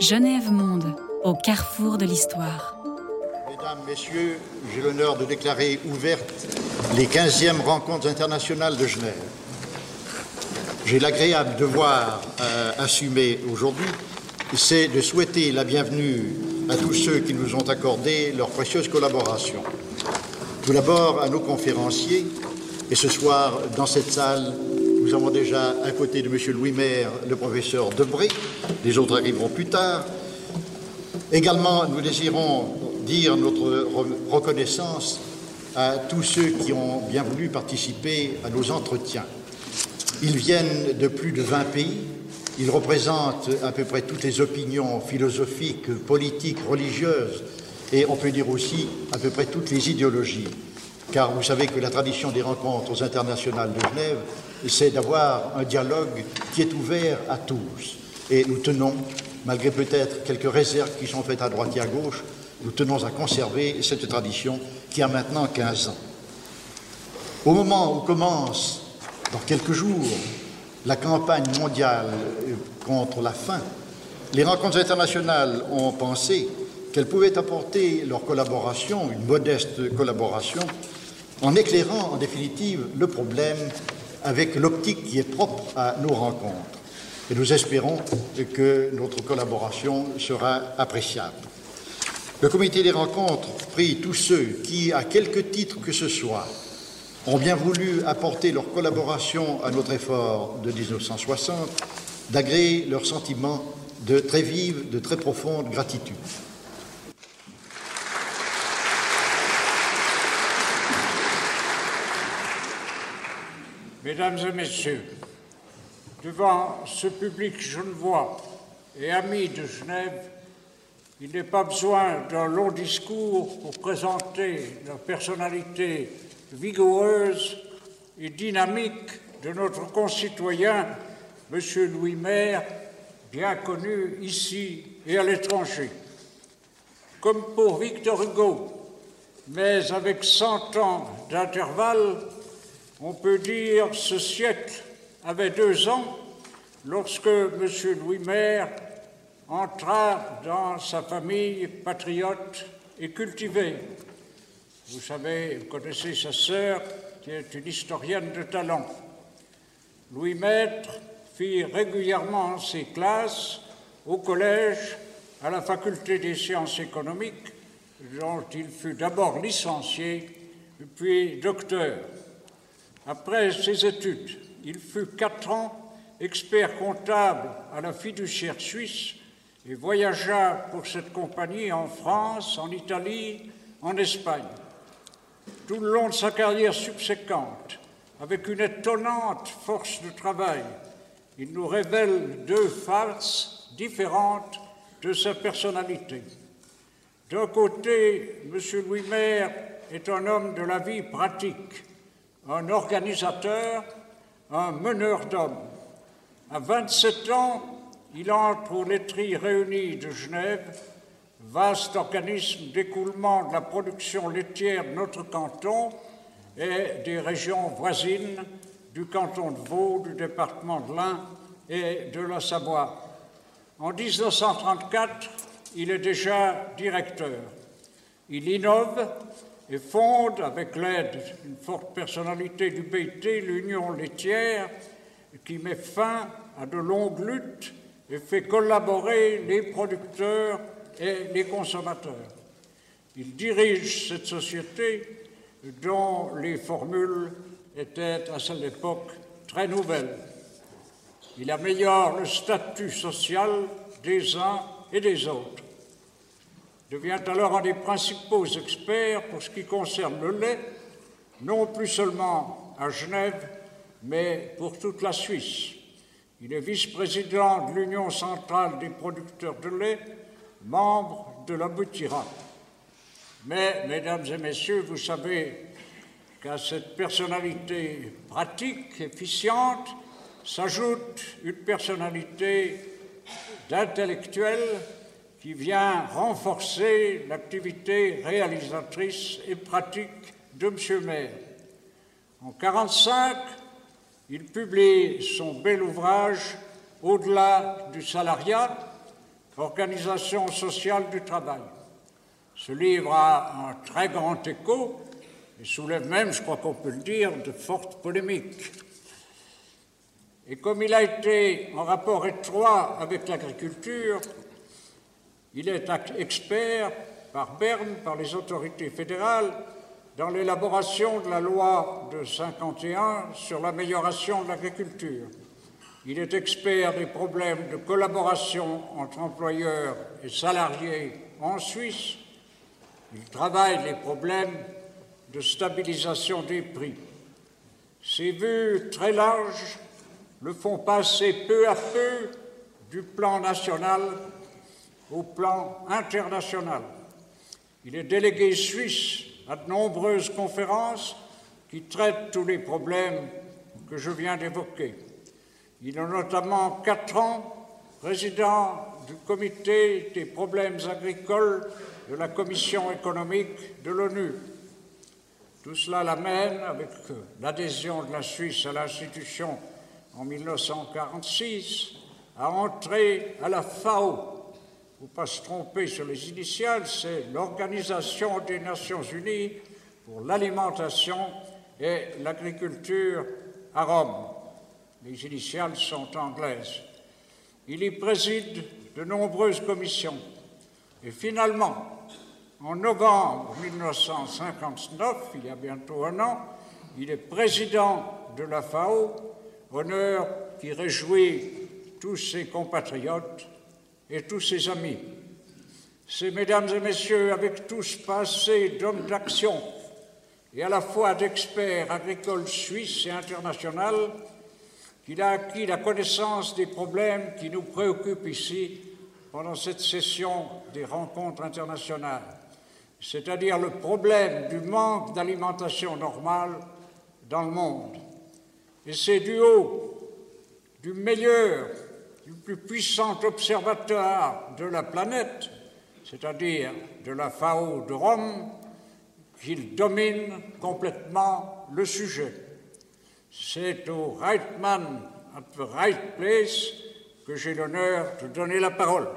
Genève Monde, au carrefour de l'histoire. Mesdames, Messieurs, j'ai l'honneur de déclarer ouvertes les 15e rencontres internationales de Genève. J'ai l'agréable devoir euh, assumer aujourd'hui, c'est de souhaiter la bienvenue à tous ceux qui nous ont accordé leur précieuse collaboration. Tout d'abord à nos conférenciers, et ce soir, dans cette salle, nous avons déjà à côté de M. Louis Maire le professeur Debré, les autres arriveront plus tard. Également, nous désirons dire notre reconnaissance à tous ceux qui ont bien voulu participer à nos entretiens. Ils viennent de plus de 20 pays, ils représentent à peu près toutes les opinions philosophiques, politiques, religieuses, et on peut dire aussi à peu près toutes les idéologies. Car vous savez que la tradition des rencontres internationales de Genève, c'est d'avoir un dialogue qui est ouvert à tous. Et nous tenons, malgré peut-être quelques réserves qui sont faites à droite et à gauche, nous tenons à conserver cette tradition qui a maintenant 15 ans. Au moment où commence, dans quelques jours, la campagne mondiale contre la faim, les rencontres internationales ont pensé qu'elles pouvaient apporter leur collaboration, une modeste collaboration, en éclairant en définitive le problème avec l'optique qui est propre à nos rencontres. Et nous espérons que notre collaboration sera appréciable. Le comité des rencontres prie tous ceux qui, à quelque titre que ce soit, ont bien voulu apporter leur collaboration à notre effort de 1960, d'agréer leur sentiment de très vive, de très profonde gratitude. Mesdames et Messieurs, devant ce public genevois et ami de Genève, il n'est pas besoin d'un long discours pour présenter la personnalité vigoureuse et dynamique de notre concitoyen, M. Louis Maire, bien connu ici et à l'étranger. Comme pour Victor Hugo, mais avec 100 ans d'intervalle, on peut dire ce siècle avait deux ans lorsque M. Louis Maire entra dans sa famille patriote et cultivée. Vous savez, vous connaissez sa sœur, qui est une historienne de talent. Louis Maître fit régulièrement ses classes au collège, à la faculté des sciences économiques, dont il fut d'abord licencié, puis docteur. Après ses études, il fut quatre ans expert comptable à la fiduciaire suisse et voyagea pour cette compagnie en France, en Italie, en Espagne. Tout le long de sa carrière subséquente, avec une étonnante force de travail, il nous révèle deux faces différentes de sa personnalité. D'un côté, M. Louis Maire est un homme de la vie pratique, un organisateur, un meneur d'hommes. À 27 ans, il entre aux laiteries réunies de Genève, vaste organisme d'écoulement de la production laitière de notre canton et des régions voisines du canton de Vaud, du département de l'Ain et de la Savoie. En 1934, il est déjà directeur. Il innove et fonde, avec l'aide d'une forte personnalité du BT, l'Union laitière, qui met fin à de longues luttes et fait collaborer les producteurs et les consommateurs. Il dirige cette société dont les formules étaient à cette époque très nouvelles. Il améliore le statut social des uns et des autres devient alors un des principaux experts pour ce qui concerne le lait, non plus seulement à Genève, mais pour toute la Suisse. Il est vice-président de l'Union centrale des producteurs de lait, membre de la Boutira. Mais, mesdames et messieurs, vous savez qu'à cette personnalité pratique, efficiente, s'ajoute une personnalité d'intellectuel qui vient renforcer l'activité réalisatrice et pratique de M. Maire. En 1945, il publie son bel ouvrage Au-delà du salariat, Organisation sociale du travail. Ce livre a un très grand écho et soulève même, je crois qu'on peut le dire, de fortes polémiques. Et comme il a été en rapport étroit avec l'agriculture, il est expert par Berne, par les autorités fédérales, dans l'élaboration de la loi de 51 sur l'amélioration de l'agriculture. Il est expert des problèmes de collaboration entre employeurs et salariés en Suisse. Il travaille les problèmes de stabilisation des prix. Ces vues très larges le font passer peu à peu du plan national au plan international. Il est délégué suisse à de nombreuses conférences qui traitent tous les problèmes que je viens d'évoquer. Il est notamment quatre ans président du comité des problèmes agricoles de la Commission économique de l'ONU. Tout cela l'amène, avec l'adhésion de la Suisse à l'institution en 1946, à entrer à la FAO, faut pas se tromper sur les initiales, c'est l'Organisation des Nations Unies pour l'alimentation et l'agriculture à Rome. Les initiales sont anglaises. Il y préside de nombreuses commissions. Et finalement, en novembre 1959, il y a bientôt un an, il est président de la FAO, honneur qui réjouit tous ses compatriotes et tous ses amis. C'est, mesdames et messieurs, avec tout ce passé d'hommes d'action et à la fois d'experts agricoles suisses et internationaux qu'il a acquis la connaissance des problèmes qui nous préoccupent ici pendant cette session des rencontres internationales, c'est-à-dire le problème du manque d'alimentation normale dans le monde. Et c'est du haut, du meilleur du plus puissant observateur de la planète, c'est-à-dire de la FAO de Rome, qu'il domine complètement le sujet. C'est au right man at the right place que j'ai l'honneur de donner la parole.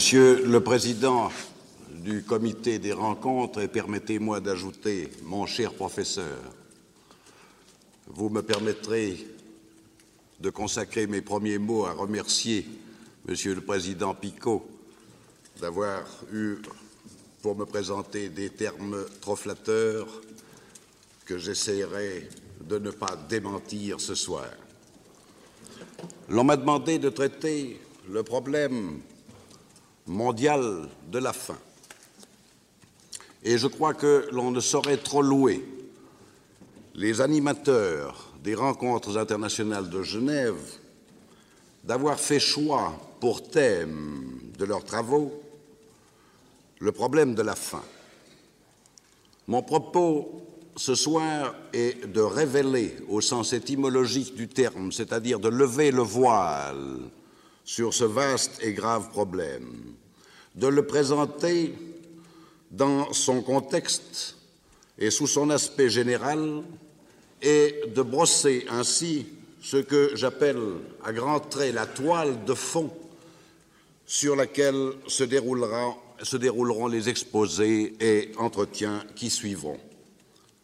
Monsieur le Président du Comité des rencontres, et permettez-moi d'ajouter mon cher professeur, vous me permettrez de consacrer mes premiers mots à remercier Monsieur le Président Picot d'avoir eu pour me présenter des termes trop flatteurs que j'essaierai de ne pas démentir ce soir. L'on m'a demandé de traiter le problème mondiale de la faim. Et je crois que l'on ne saurait trop louer les animateurs des rencontres internationales de Genève d'avoir fait choix pour thème de leurs travaux le problème de la faim. Mon propos ce soir est de révéler, au sens étymologique du terme, c'est-à-dire de lever le voile sur ce vaste et grave problème, de le présenter dans son contexte et sous son aspect général et de brosser ainsi ce que j'appelle à grands traits la toile de fond sur laquelle se, dérouleront les exposés et entretiens qui suivront.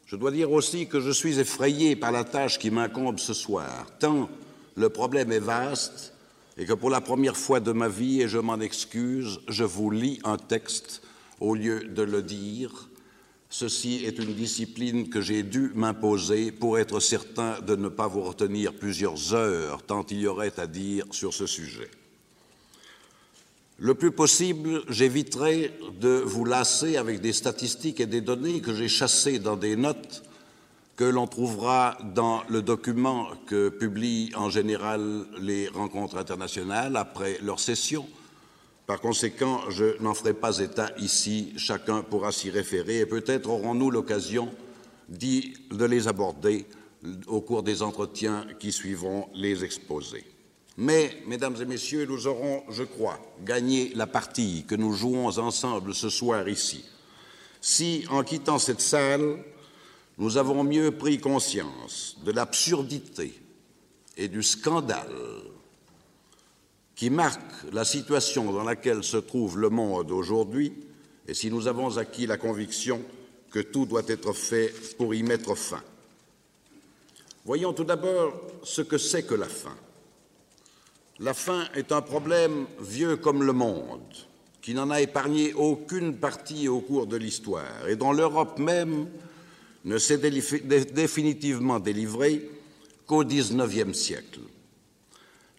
Je dois dire aussi que je suis effrayé par la tâche qui m'incombe ce soir, tant le problème est vaste et que pour la première fois de ma vie, et je m'en excuse, je vous lis un texte au lieu de le dire. Ceci est une discipline que j'ai dû m'imposer pour être certain de ne pas vous retenir plusieurs heures, tant il y aurait à dire sur ce sujet. Le plus possible, j'éviterai de vous lasser avec des statistiques et des données que j'ai chassées dans des notes que l'on trouvera dans le document que publient en général les rencontres internationales après leur session, Par conséquent, je n'en ferai pas état ici, chacun pourra s'y référer et peut-être aurons-nous l'occasion de les aborder au cours des entretiens qui suivront les exposés. Mais, mesdames et messieurs, nous aurons, je crois, gagné la partie que nous jouons ensemble ce soir ici. Si, en quittant cette salle, nous avons mieux pris conscience de l'absurdité et du scandale qui marque la situation dans laquelle se trouve le monde aujourd'hui, et si nous avons acquis la conviction que tout doit être fait pour y mettre fin. Voyons tout d'abord ce que c'est que la faim. La faim est un problème vieux comme le monde, qui n'en a épargné aucune partie au cours de l'histoire, et dont l'Europe même ne s'est définitivement délivrée qu'au XIXe siècle.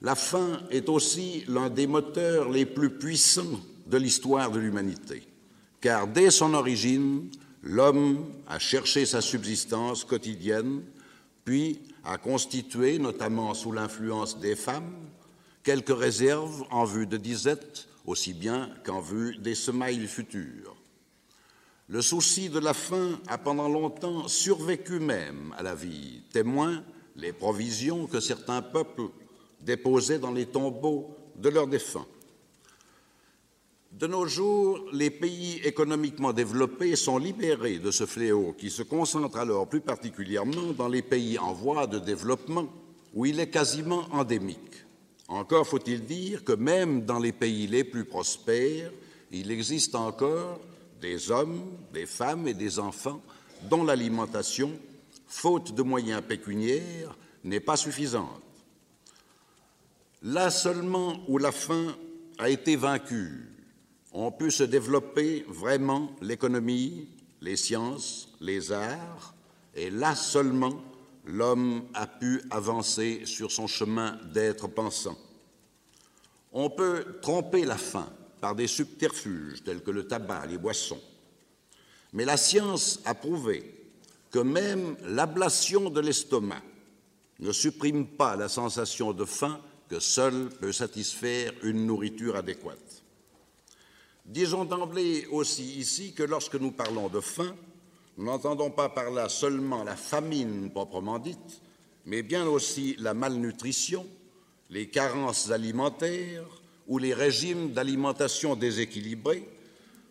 La faim est aussi l'un des moteurs les plus puissants de l'histoire de l'humanité, car dès son origine, l'homme a cherché sa subsistance quotidienne, puis a constitué, notamment sous l'influence des femmes, quelques réserves en vue de disette, aussi bien qu'en vue des semailles futures. Le souci de la faim a pendant longtemps survécu même à la vie, témoin les provisions que certains peuples déposés dans les tombeaux de leurs défunts. De nos jours, les pays économiquement développés sont libérés de ce fléau qui se concentre alors plus particulièrement dans les pays en voie de développement où il est quasiment endémique. Encore faut-il dire que même dans les pays les plus prospères, il existe encore des hommes, des femmes et des enfants dont l'alimentation, faute de moyens pécuniaires, n'est pas suffisante. Là seulement où la faim a été vaincue, on peut se développer vraiment l'économie, les sciences, les arts, et là seulement l'homme a pu avancer sur son chemin d'être pensant. On peut tromper la faim par des subterfuges tels que le tabac, les boissons, mais la science a prouvé que même l'ablation de l'estomac ne supprime pas la sensation de faim que seule peut satisfaire une nourriture adéquate. Disons d'emblée aussi ici que lorsque nous parlons de faim, nous n'entendons pas par là seulement la famine proprement dite, mais bien aussi la malnutrition, les carences alimentaires ou les régimes d'alimentation déséquilibrés,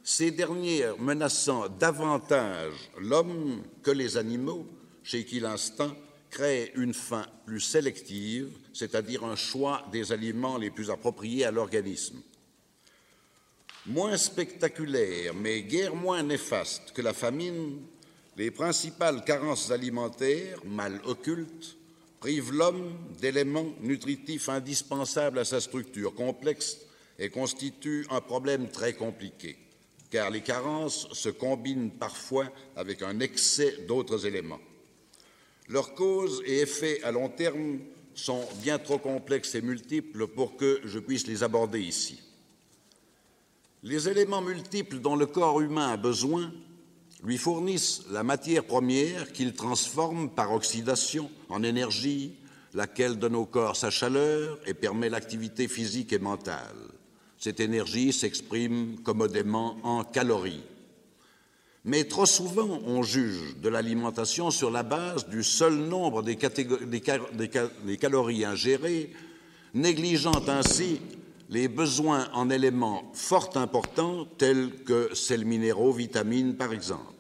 ces dernières menaçant davantage l'homme que les animaux, chez qui l'instinct crée une faim plus sélective, c'est-à-dire un choix des aliments les plus appropriés à l'organisme. Moins spectaculaire, mais guère moins néfaste que la famine, les principales carences alimentaires, mal occultes, privent l'homme d'éléments nutritifs indispensables à sa structure complexe et constituent un problème très compliqué, car les carences se combinent parfois avec un excès d'autres éléments. Leurs causes et effets à long terme sont bien trop complexes et multiples pour que je puisse les aborder ici. Les éléments multiples dont le corps humain a besoin lui fournissent la matière première qu'il transforme par oxydation en énergie, laquelle donne au corps sa chaleur et permet l'activité physique et mentale. Cette énergie s'exprime commodément en calories. Mais trop souvent, on juge de l'alimentation sur la base du seul nombre des, calories ingérées, négligeant ainsi les besoins en éléments fort importants tels que sels minéraux, vitamines par exemple.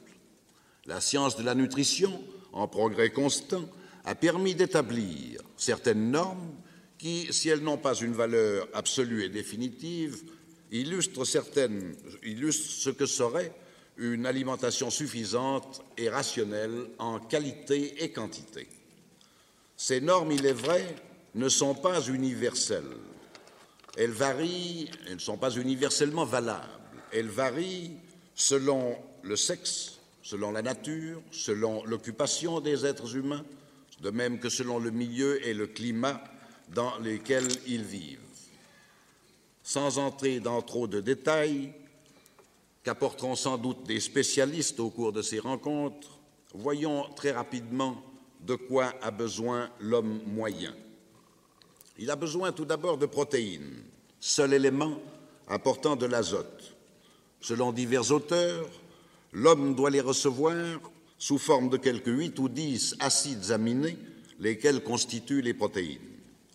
La science de la nutrition, en progrès constant, a permis d'établir certaines normes qui, si elles n'ont pas une valeur absolue et définitive, illustrent, ce que serait une alimentation suffisante et rationnelle en qualité et quantité. Ces normes, il est vrai, ne sont pas universelles. Elles varient, elles ne sont pas universellement valables. Elles varient selon le sexe, selon la nature, selon l'occupation des êtres humains, de même que selon le milieu et le climat dans lesquels ils vivent. Sans entrer dans trop de détails, qu'apporteront sans doute des spécialistes au cours de ces rencontres, voyons très rapidement de quoi a besoin l'homme moyen. Il a besoin tout d'abord de protéines, seul élément apportant de l'azote. Selon divers auteurs, l'homme doit les recevoir sous forme de quelques 8 ou 10 acides aminés, lesquels constituent les protéines.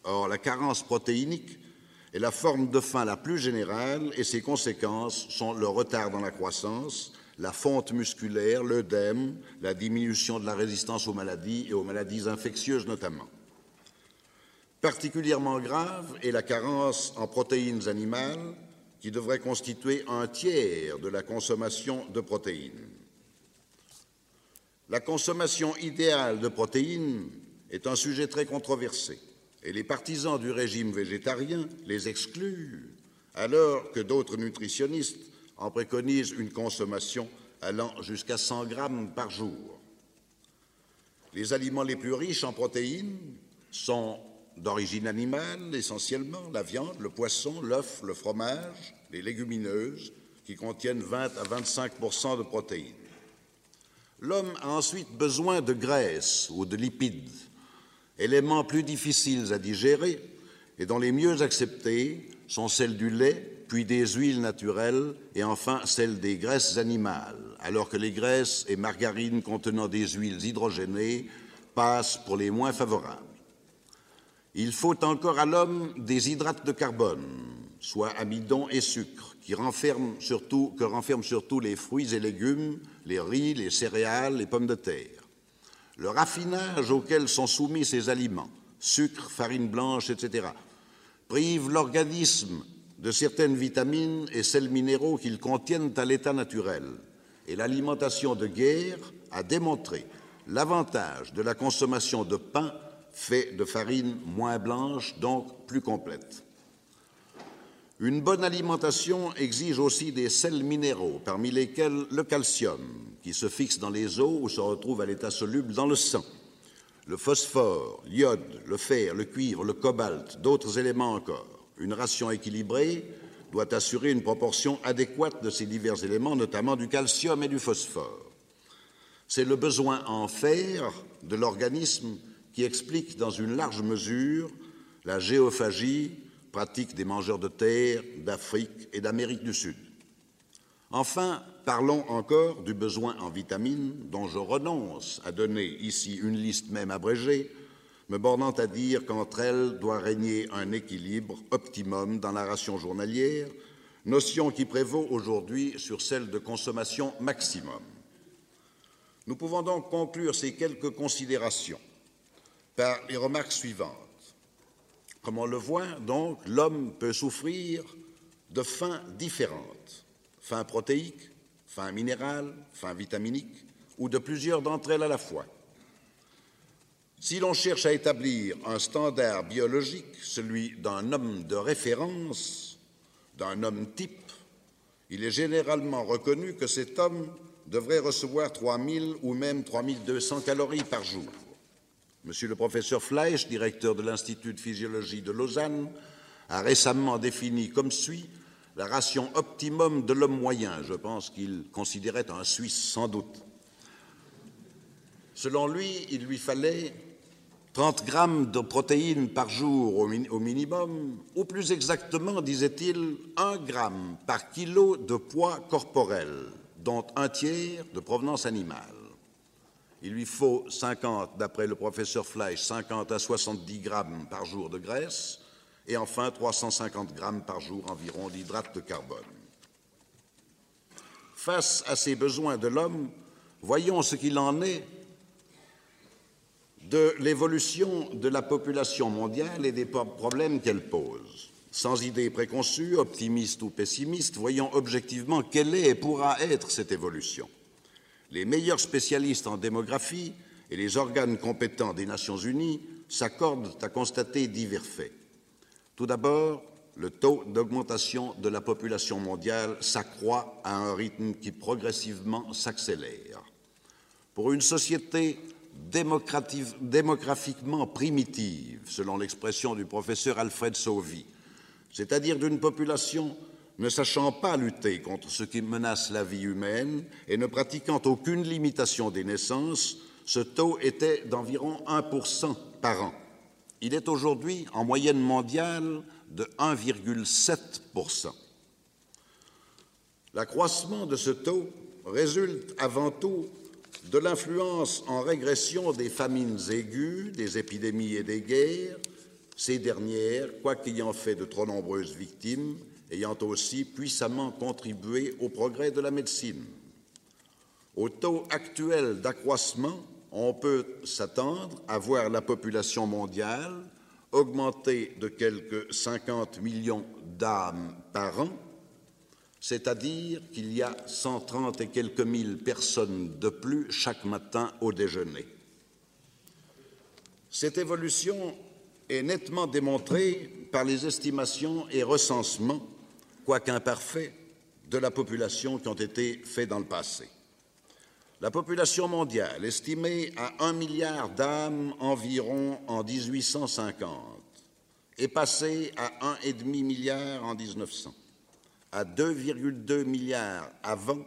Or, la carence protéinique est la forme de faim la plus générale et ses conséquences sont le retard dans la croissance, la fonte musculaire, l'œdème, la diminution de la résistance aux maladies et aux maladies infectieuses notamment. Particulièrement grave est la carence en protéines animales qui devrait constituer un tiers de la consommation de protéines. La consommation idéale de protéines est un sujet très controversé et les partisans du régime végétarien les excluent alors que d'autres nutritionnistes en préconisent une consommation allant jusqu'à 100 grammes par jour. Les aliments les plus riches en protéines sont d'origine animale essentiellement, la viande, le poisson, l'œuf, le fromage, les légumineuses, qui contiennent 20 à 25% de protéines. L'homme a ensuite besoin de graisse ou de lipides, éléments plus difficiles à digérer et dont les mieux acceptés sont celles du lait, puis des huiles naturelles et enfin celles des graisses animales, alors que les graisses et margarines contenant des huiles hydrogénées passent pour les moins favorables. Il faut encore à l'homme des hydrates de carbone, soit amidon et sucre, que renferment surtout les fruits et légumes, les riz, les céréales, les pommes de terre. Le raffinage auquel sont soumis ces aliments, sucre, farine blanche, etc., prive l'organisme de certaines vitamines et sels minéraux qu'ils contiennent à l'état naturel. Et l'alimentation de guerre a démontré l'avantage de la consommation de pain fait de farine moins blanche, donc plus complète. Une bonne alimentation exige aussi des sels minéraux, parmi lesquels le calcium, qui se fixe dans les os ou se retrouve à l'état soluble dans le sang, le phosphore, l'iode, le fer, le cuivre, le cobalt, d'autres éléments encore. Une ration équilibrée doit assurer une proportion adéquate de ces divers éléments, notamment du calcium et du phosphore. C'est le besoin en fer de l'organisme qui explique dans une large mesure la géophagie, pratique des mangeurs de terre, d'Afrique et d'Amérique du Sud. Enfin, parlons encore du besoin en vitamines, dont je renonce à donner ici une liste même abrégée, me bornant à dire qu'entre elles doit régner un équilibre optimum dans la ration journalière, notion qui prévaut aujourd'hui sur celle de consommation maximum. Nous pouvons donc conclure ces quelques considérations par les remarques suivantes. Comme on le voit, donc, l'homme peut souffrir de faim différentes, faim protéique, faim minérale, faim vitaminique, ou de plusieurs d'entre elles à la fois. Si l'on cherche à établir un standard biologique, celui d'un homme de référence, d'un homme type, il est généralement reconnu que cet homme devrait recevoir 3000 ou même 3200 calories par jour. Monsieur le professeur Fleisch, directeur de l'Institut de physiologie de Lausanne, a récemment défini comme suit la ration optimum de l'homme moyen. Je pense qu'il considérait un Suisse sans doute. Selon lui, il lui fallait 30 grammes de protéines par jour au, minimum, ou plus exactement, disait-il, 1 gramme par kilo de poids corporel, dont un tiers de provenance animale. Il lui faut 50, d'après le professeur Fleisch, 50 à 70 grammes par jour de graisse et enfin 350 grammes par jour environ d'hydrate de carbone. Face à ces besoins de l'homme, voyons ce qu'il en est de l'évolution de la population mondiale et des problèmes qu'elle pose. Sans idée préconçue, optimiste ou pessimiste, voyons objectivement quelle est et pourra être cette évolution les meilleurs spécialistes en démographie et les organes compétents des Nations Unies s'accordent à constater divers faits. Tout d'abord, le taux d'augmentation de la population mondiale s'accroît à un rythme qui progressivement s'accélère. Pour une société démographiquement primitive, selon l'expression du professeur Alfred Sauvy, c'est-à-dire d'une population ne sachant pas lutter contre ce qui menace la vie humaine et ne pratiquant aucune limitation des naissances, ce taux était d'environ 1% par an. Il est aujourd'hui en moyenne mondiale de 1,7%. L'accroissement de ce taux résulte avant tout de l'influence en régression des famines aiguës, des épidémies et des guerres, ces dernières, quoique ayant fait de trop nombreuses victimes, ayant aussi puissamment contribué au progrès de la médecine. Au taux actuel d'accroissement, on peut s'attendre à voir la population mondiale augmenter de quelques 50 millions d'âmes par an, c'est-à-dire qu'il y a 130 et quelques mille personnes de plus chaque matin au déjeuner. Cette évolution est nettement démontrée par les estimations et recensements, quoique imparfaits, de la population qui ont été faits dans le passé. La population mondiale, estimée à un milliard d'âmes environ en 1850, est passée à 1,5 milliard en 1900, à 2,2 milliards avant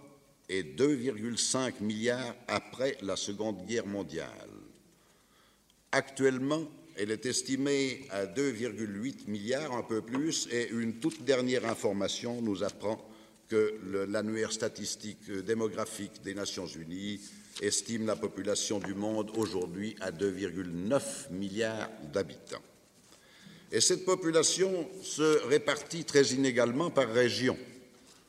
et 2,5 milliards après la Seconde Guerre mondiale. Actuellement, elle est estimée à 2,8 milliards, un peu plus, et une toute dernière information nous apprend que l'annuaire statistique démographique des Nations Unies estime la population du monde aujourd'hui à 2,9 milliards d'habitants. Et cette population se répartit très inégalement par région.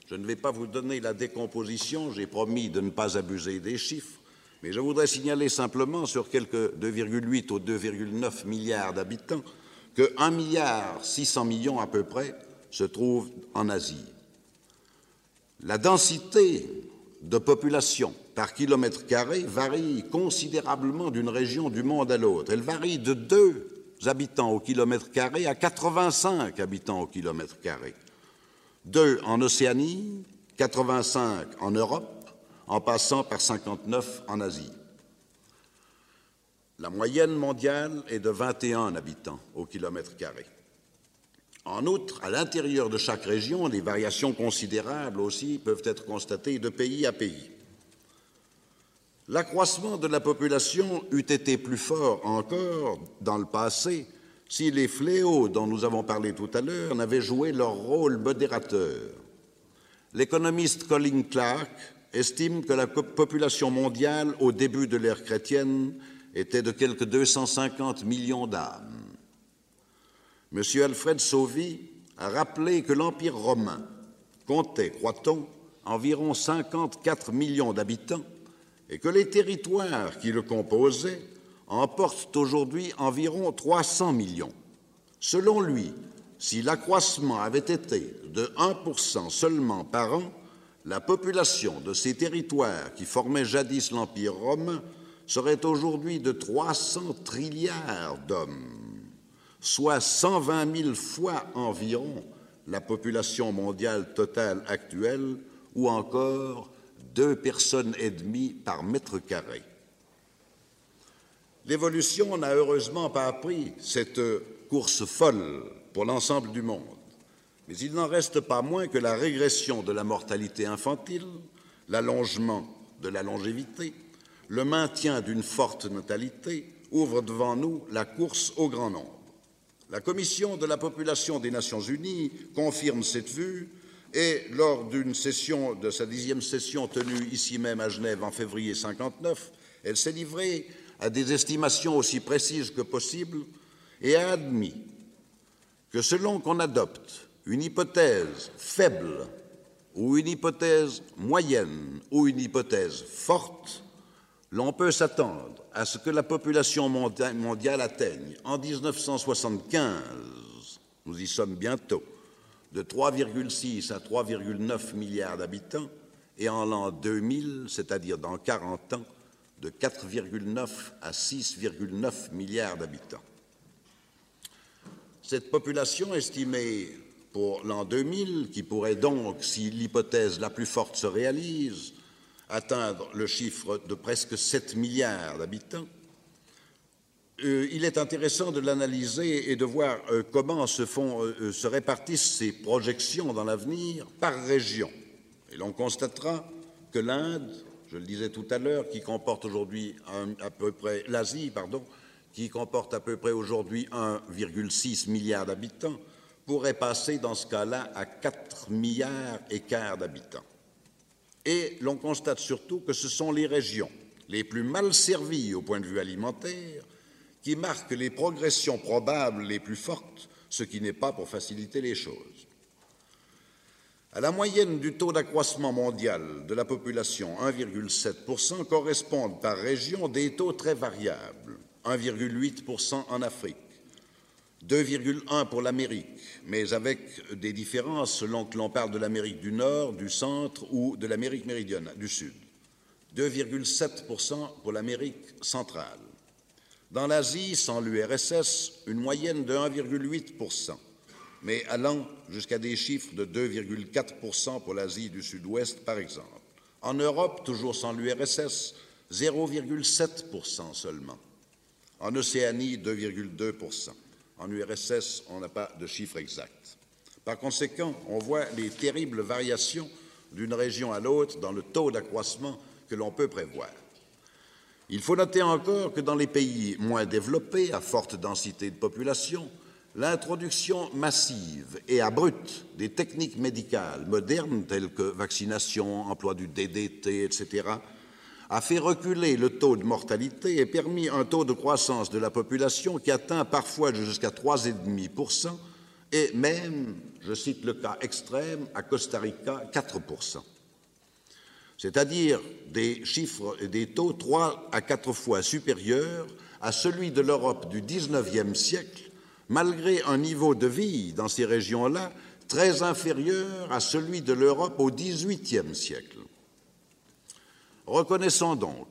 Je ne vais pas vous donner la décomposition, j'ai promis de ne pas abuser des chiffres, mais je voudrais signaler simplement sur quelques 2,8 ou 2,9 milliards d'habitants que 1 milliard 600 millions à peu près se trouvent en Asie. La densité de population par kilomètre carré varie considérablement d'une région du monde à l'autre. Elle varie de 2 habitants au kilomètre carré à 85 habitants au kilomètre carré. 2 en Océanie, 85 en Europe, en passant par 59 en Asie. La moyenne mondiale est de 21 habitants au kilomètre carré. En outre, à l'intérieur de chaque région, des variations considérables aussi peuvent être constatées de pays à pays. L'accroissement de la population eût été plus fort encore dans le passé si les fléaux dont nous avons parlé tout à l'heure n'avaient joué leur rôle modérateur. L'économiste Colin Clark estime que la population mondiale au début de l'ère chrétienne était de quelque 250 millions d'âmes. M. Alfred Sauvy a rappelé que l'Empire romain comptait, croit-on, environ 54 millions d'habitants et que les territoires qui le composaient en portent aujourd'hui environ 300 millions. Selon lui, si l'accroissement avait été de 1% seulement par an, la population de ces territoires qui formaient jadis l'Empire romain serait aujourd'hui de 300 trilliards d'hommes soit 120 000 fois environ la population mondiale totale actuelle, ou encore deux personnes et demie par mètre carré. L'évolution n'a heureusement pas appris cette course folle pour l'ensemble du monde, mais il n'en reste pas moins que la régression de la mortalité infantile, l'allongement de la longévité, le maintien d'une forte natalité ouvrent devant nous la course au grand nombre. La Commission de la population des Nations Unies confirme cette vue et, lors d'une session de sa dixième session tenue ici même à Genève en février 59, elle s'est livrée à des estimations aussi précises que possible et a admis que selon qu'on adopte une hypothèse faible ou une hypothèse moyenne ou une hypothèse forte, l'on peut s'attendre à ce que la population mondiale atteigne en 1975, nous y sommes bientôt, de 3,6 à 3,9 milliards d'habitants, et en l'an 2000, c'est-à-dire dans 40 ans, de 4,9 à 6,9 milliards d'habitants. Cette population estimée pour l'an 2000, qui pourrait donc, si l'hypothèse la plus forte se réalise, atteindre le chiffre de presque 7 milliards d'habitants, euh, il est intéressant de l'analyser et de voir euh, comment euh, se répartissent ces projections dans l'avenir par région. Et l'on constatera que l'Inde, je le disais tout à l'heure, qui comporte aujourd'hui à peu près l'Asie, pardon, qui comporte à peu près aujourd'hui 1,6 milliard d'habitants, pourrait passer dans ce cas-là à 4 milliards et quart d'habitants. Et l'on constate surtout que ce sont les régions les plus mal servies au point de vue alimentaire qui marquent les progressions probables les plus fortes, ce qui n'est pas pour faciliter les choses. À la moyenne du taux d'accroissement mondial de la population, 1,7%, correspondent par région des taux très variables. 1,8% en Afrique, 2,1 pour l'Amérique, mais avec des différences selon que l'on parle de l'Amérique du Nord, du Centre ou de l'Amérique méridionale, du Sud. 2,7% pour l'Amérique centrale. Dans l'Asie, sans l'URSS, une moyenne de 1,8% mais allant jusqu'à des chiffres de 2,4% pour l'Asie du Sud-Ouest, par exemple. En Europe, toujours sans l'URSS, 0,7% seulement. En Océanie, 2,2%. En URSS, on n'a pas de chiffre exact. Par conséquent, on voit les terribles variations d'une région à l'autre dans le taux d'accroissement que l'on peut prévoir. Il faut noter encore que dans les pays moins développés, à forte densité de population, L'introduction massive et abrupte des techniques médicales modernes telles que vaccination, emploi du DDT, etc., a fait reculer le taux de mortalité et permis un taux de croissance de la population qui atteint parfois jusqu'à 3,5% et même, je cite le cas extrême, à Costa Rica, 4%. C'est-à-dire des chiffres et des taux trois à quatre fois supérieurs à celui de l'Europe du XIXe siècle malgré un niveau de vie dans ces régions-là très inférieur à celui de l'Europe au XVIIIe siècle. Reconnaissons donc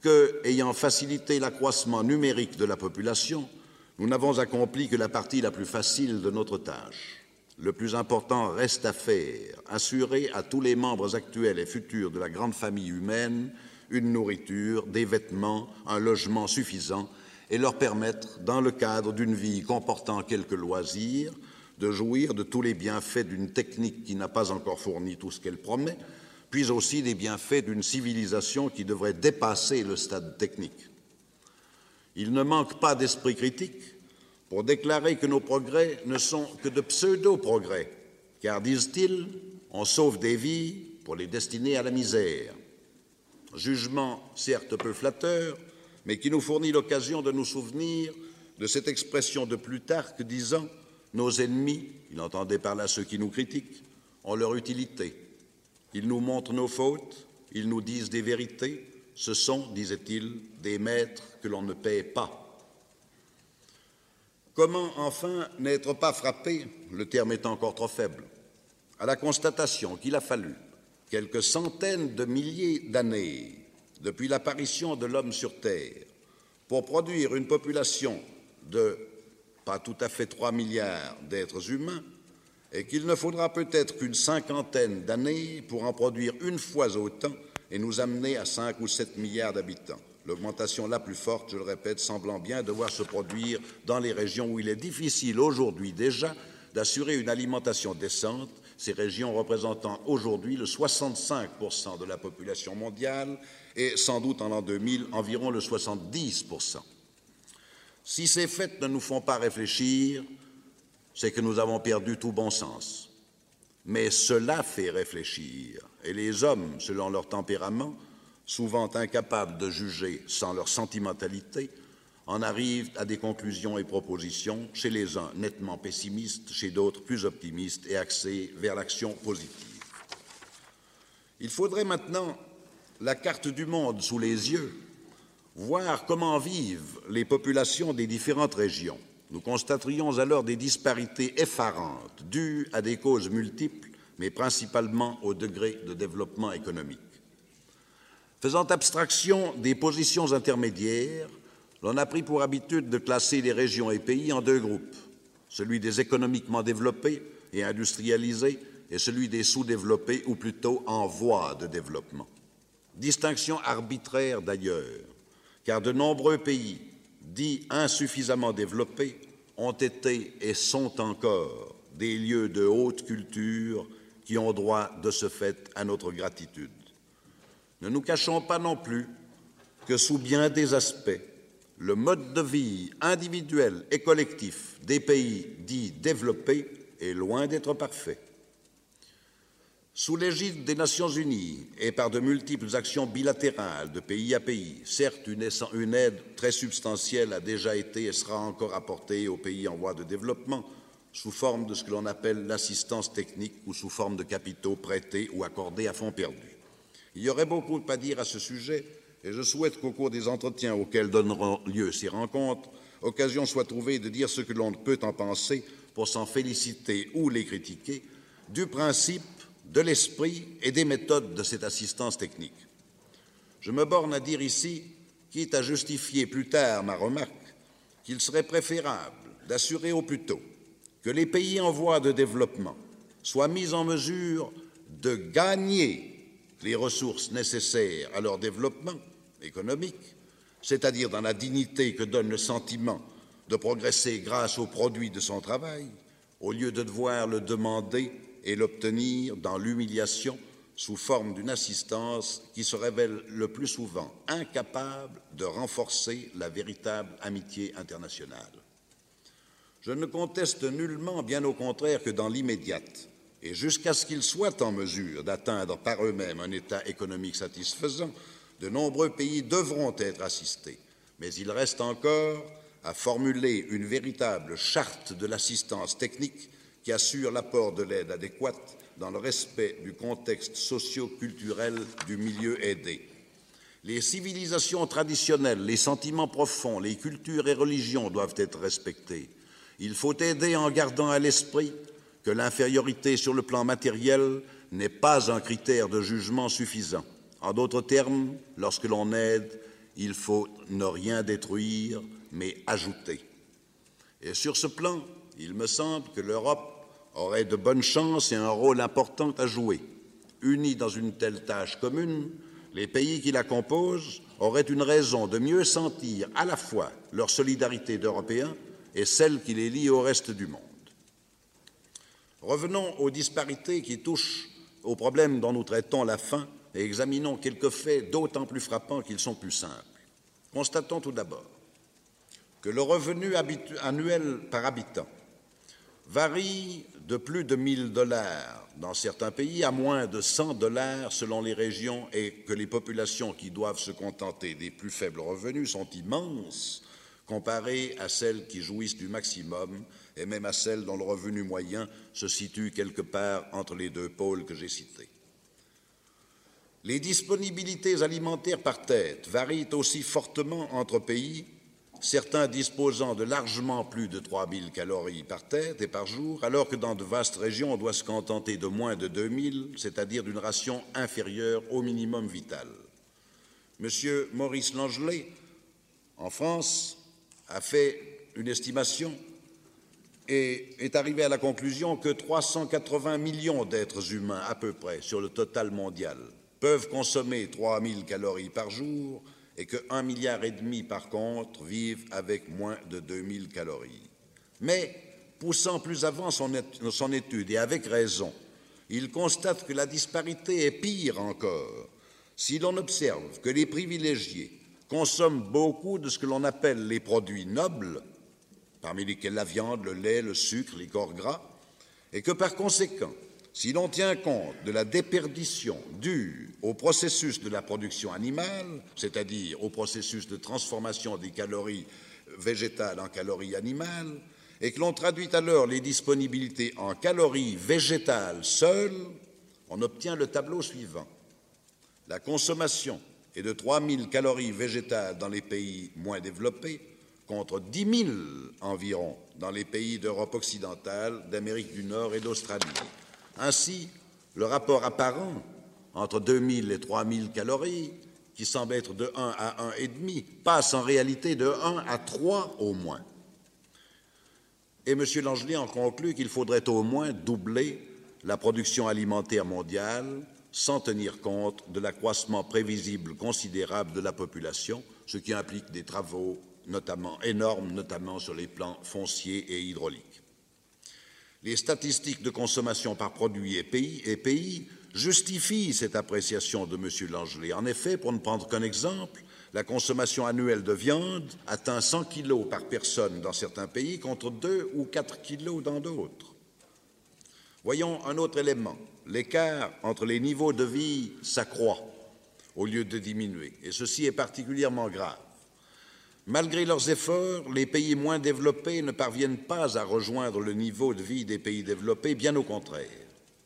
que, ayant facilité l'accroissement numérique de la population, nous n'avons accompli que la partie la plus facile de notre tâche. Le plus important reste à faire, assurer à tous les membres actuels et futurs de la grande famille humaine une nourriture, des vêtements, un logement suffisant et leur permettre, dans le cadre d'une vie comportant quelques loisirs, de jouir de tous les bienfaits d'une technique qui n'a pas encore fourni tout ce qu'elle promet, puis aussi des bienfaits d'une civilisation qui devrait dépasser le stade technique. Il ne manque pas d'esprit critique pour déclarer que nos progrès ne sont que de pseudo-progrès, car, disent-ils, on sauve des vies pour les destiner à la misère. Jugement certes peu flatteur, mais qui nous fournit l'occasion de nous souvenir de cette expression de Plutarque disant Nos ennemis, il entendait par là ceux qui nous critiquent, ont leur utilité. Ils nous montrent nos fautes, ils nous disent des vérités, ce sont, disait-il, des maîtres que l'on ne paie pas. Comment enfin n'être pas frappé, le terme est encore trop faible, à la constatation qu'il a fallu quelques centaines de milliers d'années depuis l'apparition de l'homme sur Terre, pour produire une population de pas tout à fait 3 milliards d'êtres humains, et qu'il ne faudra peut-être qu'une cinquantaine d'années pour en produire une fois autant et nous amener à 5 ou 7 milliards d'habitants. L'augmentation la plus forte, je le répète, semblant bien devoir se produire dans les régions où il est difficile aujourd'hui déjà d'assurer une alimentation décente ces régions représentant aujourd'hui le 65% de la population mondiale et sans doute en l'an 2000 environ le 70%. Si ces faits ne nous font pas réfléchir, c'est que nous avons perdu tout bon sens. Mais cela fait réfléchir, et les hommes, selon leur tempérament, souvent incapables de juger sans leur sentimentalité, en arrivent à des conclusions et propositions, chez les uns nettement pessimistes, chez d'autres plus optimistes et axés vers l'action positive. Il faudrait maintenant la carte du monde sous les yeux, voir comment vivent les populations des différentes régions. Nous constaterions alors des disparités effarantes dues à des causes multiples, mais principalement au degré de développement économique. Faisant abstraction des positions intermédiaires, l'on a pris pour habitude de classer les régions et pays en deux groupes, celui des économiquement développés et industrialisés et celui des sous-développés ou plutôt en voie de développement. Distinction arbitraire d'ailleurs, car de nombreux pays dits insuffisamment développés ont été et sont encore des lieux de haute culture qui ont droit de ce fait à notre gratitude. Ne nous cachons pas non plus que sous bien des aspects, le mode de vie individuel et collectif des pays dits développés est loin d'être parfait. Sous l'égide des Nations Unies et par de multiples actions bilatérales de pays à pays, certes une aide très substantielle a déjà été et sera encore apportée aux pays en voie de développement sous forme de ce que l'on appelle l'assistance technique ou sous forme de capitaux prêtés ou accordés à fonds perdus. Il y aurait beaucoup à dire à ce sujet et je souhaite qu'au cours des entretiens auxquels donneront lieu ces rencontres, occasion soit trouvée de dire ce que l'on peut en penser pour s'en féliciter ou les critiquer du principe de l'esprit et des méthodes de cette assistance technique. Je me borne à dire ici, quitte à justifier plus tard ma remarque, qu'il serait préférable d'assurer au plus tôt que les pays en voie de développement soient mis en mesure de gagner les ressources nécessaires à leur développement économique, c'est-à-dire dans la dignité que donne le sentiment de progresser grâce au produit de son travail, au lieu de devoir le demander et l'obtenir dans l'humiliation sous forme d'une assistance qui se révèle le plus souvent incapable de renforcer la véritable amitié internationale. Je ne conteste nullement, bien au contraire, que dans l'immédiate, et jusqu'à ce qu'ils soient en mesure d'atteindre par eux-mêmes un état économique satisfaisant, de nombreux pays devront être assistés. Mais il reste encore à formuler une véritable charte de l'assistance technique qui assure l'apport de l'aide adéquate dans le respect du contexte socio-culturel du milieu aidé. Les civilisations traditionnelles, les sentiments profonds, les cultures et religions doivent être respectés. Il faut aider en gardant à l'esprit que l'infériorité sur le plan matériel n'est pas un critère de jugement suffisant. En d'autres termes, lorsque l'on aide, il faut ne rien détruire, mais ajouter. Et sur ce plan, il me semble que l'Europe aurait de bonnes chances et un rôle important à jouer. Unis dans une telle tâche commune, les pays qui la composent auraient une raison de mieux sentir à la fois leur solidarité d'Européens et celle qui les lie au reste du monde. Revenons aux disparités qui touchent aux problèmes dont nous traitons la faim et examinons quelques faits d'autant plus frappants qu'ils sont plus simples. Constatons tout d'abord que le revenu annuel par habitant varie de plus de 1000 dollars dans certains pays à moins de 100 dollars selon les régions et que les populations qui doivent se contenter des plus faibles revenus sont immenses comparées à celles qui jouissent du maximum et même à celles dont le revenu moyen se situe quelque part entre les deux pôles que j'ai cités. Les disponibilités alimentaires par tête varient aussi fortement entre pays certains disposant de largement plus de 3000 calories par tête et par jour, alors que dans de vastes régions, on doit se contenter de moins de 2000, c'est-à-dire d'une ration inférieure au minimum vital. Monsieur Maurice Langelet, en France, a fait une estimation et est arrivé à la conclusion que 380 millions d'êtres humains, à peu près, sur le total mondial, peuvent consommer 3000 calories par jour et que 1,5 milliard et demi, par contre, vivent avec moins de 2000 calories. Mais, poussant plus avant son étude, et avec raison, il constate que la disparité est pire encore si l'on observe que les privilégiés consomment beaucoup de ce que l'on appelle les produits nobles, parmi lesquels la viande, le lait, le sucre, les corps gras, et que par conséquent, si l'on tient compte de la déperdition due au processus de la production animale, c'est-à-dire au processus de transformation des calories végétales en calories animales, et que l'on traduit alors les disponibilités en calories végétales seules, on obtient le tableau suivant. La consommation est de 3000 calories végétales dans les pays moins développés, contre 10 000 environ dans les pays d'Europe occidentale, d'Amérique du Nord et d'Australie. Ainsi, le rapport apparent entre 2000 et 3000 calories, qui semble être de 1 à 1,5, passe en réalité de 1 à 3 au moins. Et M. Langelier en conclut qu'il faudrait au moins doubler la production alimentaire mondiale sans tenir compte de l'accroissement prévisible considérable de la population, ce qui implique des travaux notamment énormes, notamment sur les plans fonciers et hydrauliques. Les statistiques de consommation par produit et pays, justifient cette appréciation de M. Langelet. En effet, pour ne prendre qu'un exemple, la consommation annuelle de viande atteint 100 kilos par personne dans certains pays contre 2 ou 4 kilos dans d'autres. Voyons un autre élément. L'écart entre les niveaux de vie s'accroît au lieu de diminuer, et ceci est particulièrement grave. Malgré leurs efforts, les pays moins développés ne parviennent pas à rejoindre le niveau de vie des pays développés, bien au contraire.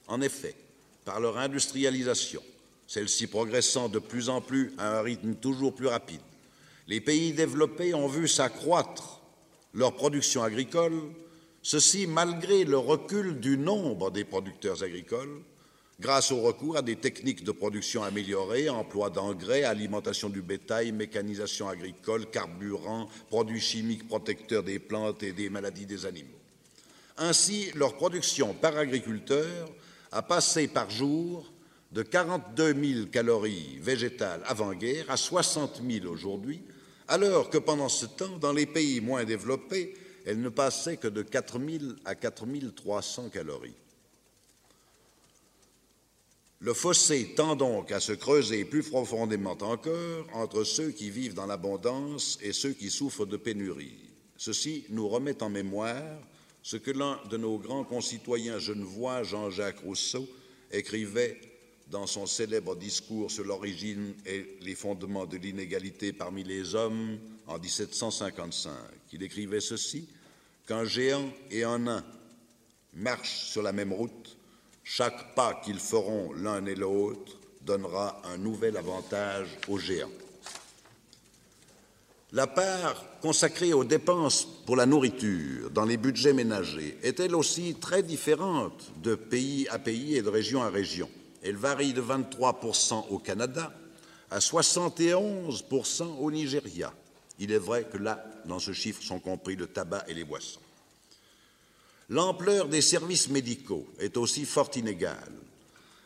En effet, par leur industrialisation, celle-ci progressant de plus en plus à un rythme toujours plus rapide, les pays développés ont vu s'accroître leur production agricole, ceci malgré le recul du nombre des producteurs agricoles, grâce au recours à des techniques de production améliorées, emploi d'engrais, alimentation du bétail, mécanisation agricole, carburant, produits chimiques protecteurs des plantes et des maladies des animaux. Ainsi, leur production par agriculteur a passé par jour de 42 000 calories végétales avant-guerre à 60 000 aujourd'hui, alors que pendant ce temps, dans les pays moins développés, elle ne passait que de 4 000 à 4 300 calories. Le fossé tend donc à se creuser plus profondément encore entre ceux qui vivent dans l'abondance et ceux qui souffrent de pénurie. Ceci nous remet en mémoire ce que l'un de nos grands concitoyens genevois, Jean-Jacques Rousseau, écrivait dans son célèbre discours sur l'origine et les fondements de l'inégalité parmi les hommes en 1755. Il écrivait ceci Qu'un géant et un nain marchent sur la même route, chaque pas qu'ils feront l'un et l'autre donnera un nouvel avantage aux géants. La part consacrée aux dépenses pour la nourriture dans les budgets ménagers est elle aussi très différente de pays à pays et de région à région. Elle varie de 23% au Canada à 71% au Nigeria. Il est vrai que là, dans ce chiffre, sont compris le tabac et les boissons. L'ampleur des services médicaux est aussi fort inégale.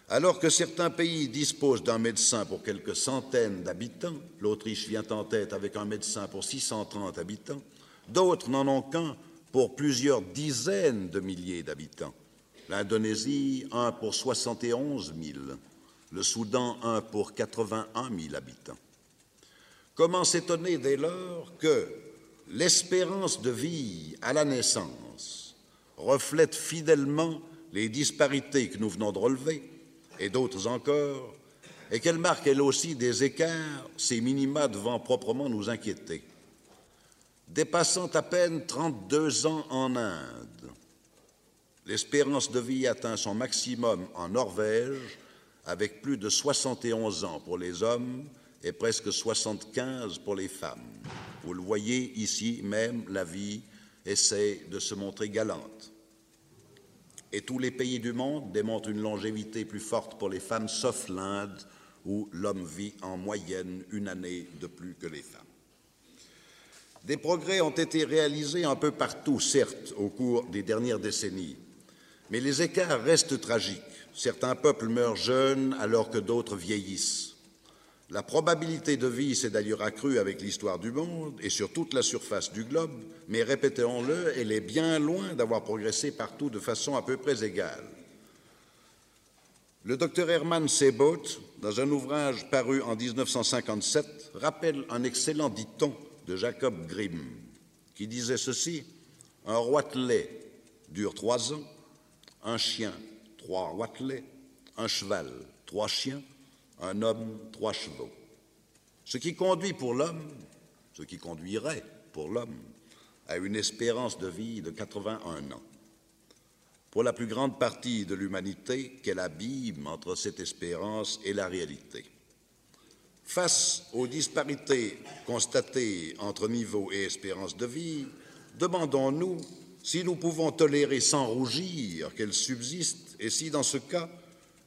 Alors que certains pays disposent d'un médecin pour quelques centaines d'habitants, l'Autriche vient en tête avec un médecin pour 630 habitants, d'autres n'en ont qu'un pour plusieurs dizaines de milliers d'habitants. L'Indonésie, un pour 71 000, le Soudan, un pour 81 000 habitants. Comment s'étonner dès lors que l'espérance de vie à la naissance reflète fidèlement les disparités que nous venons de relever, et d'autres encore, et qu'elle marque elle aussi des écarts, ces minima devant proprement nous inquiéter. Dépassant à peine 32 ans en Inde, l'espérance de vie atteint son maximum en Norvège, avec plus de 71 ans pour les hommes et presque 75 pour les femmes. Vous le voyez ici même, la vie essaie de se montrer galante et tous les pays du monde démontrent une longévité plus forte pour les femmes, sauf l'Inde, où l'homme vit en moyenne une année de plus que les femmes. Des progrès ont été réalisés un peu partout, certes, au cours des dernières décennies, mais les écarts restent tragiques. Certains peuples meurent jeunes alors que d'autres vieillissent. La probabilité de vie s'est d'ailleurs accrue avec l'histoire du monde et sur toute la surface du globe, mais répétons-le, elle est bien loin d'avoir progressé partout de façon à peu près égale. Le docteur Hermann Sebot, dans un ouvrage paru en 1957, rappelle un excellent dicton de Jacob Grimm, qui disait ceci Un roitelet dure trois ans, un chien, trois roitelets, un cheval, trois chiens, un homme, trois chevaux. Ce qui conduit pour l'homme, ce qui conduirait pour l'homme à une espérance de vie de 81 ans. Pour la plus grande partie de l'humanité, quel abîme entre cette espérance et la réalité. Face aux disparités constatées entre niveau et espérance de vie, demandons-nous si nous pouvons tolérer sans rougir qu'elles subsistent et si, dans ce cas,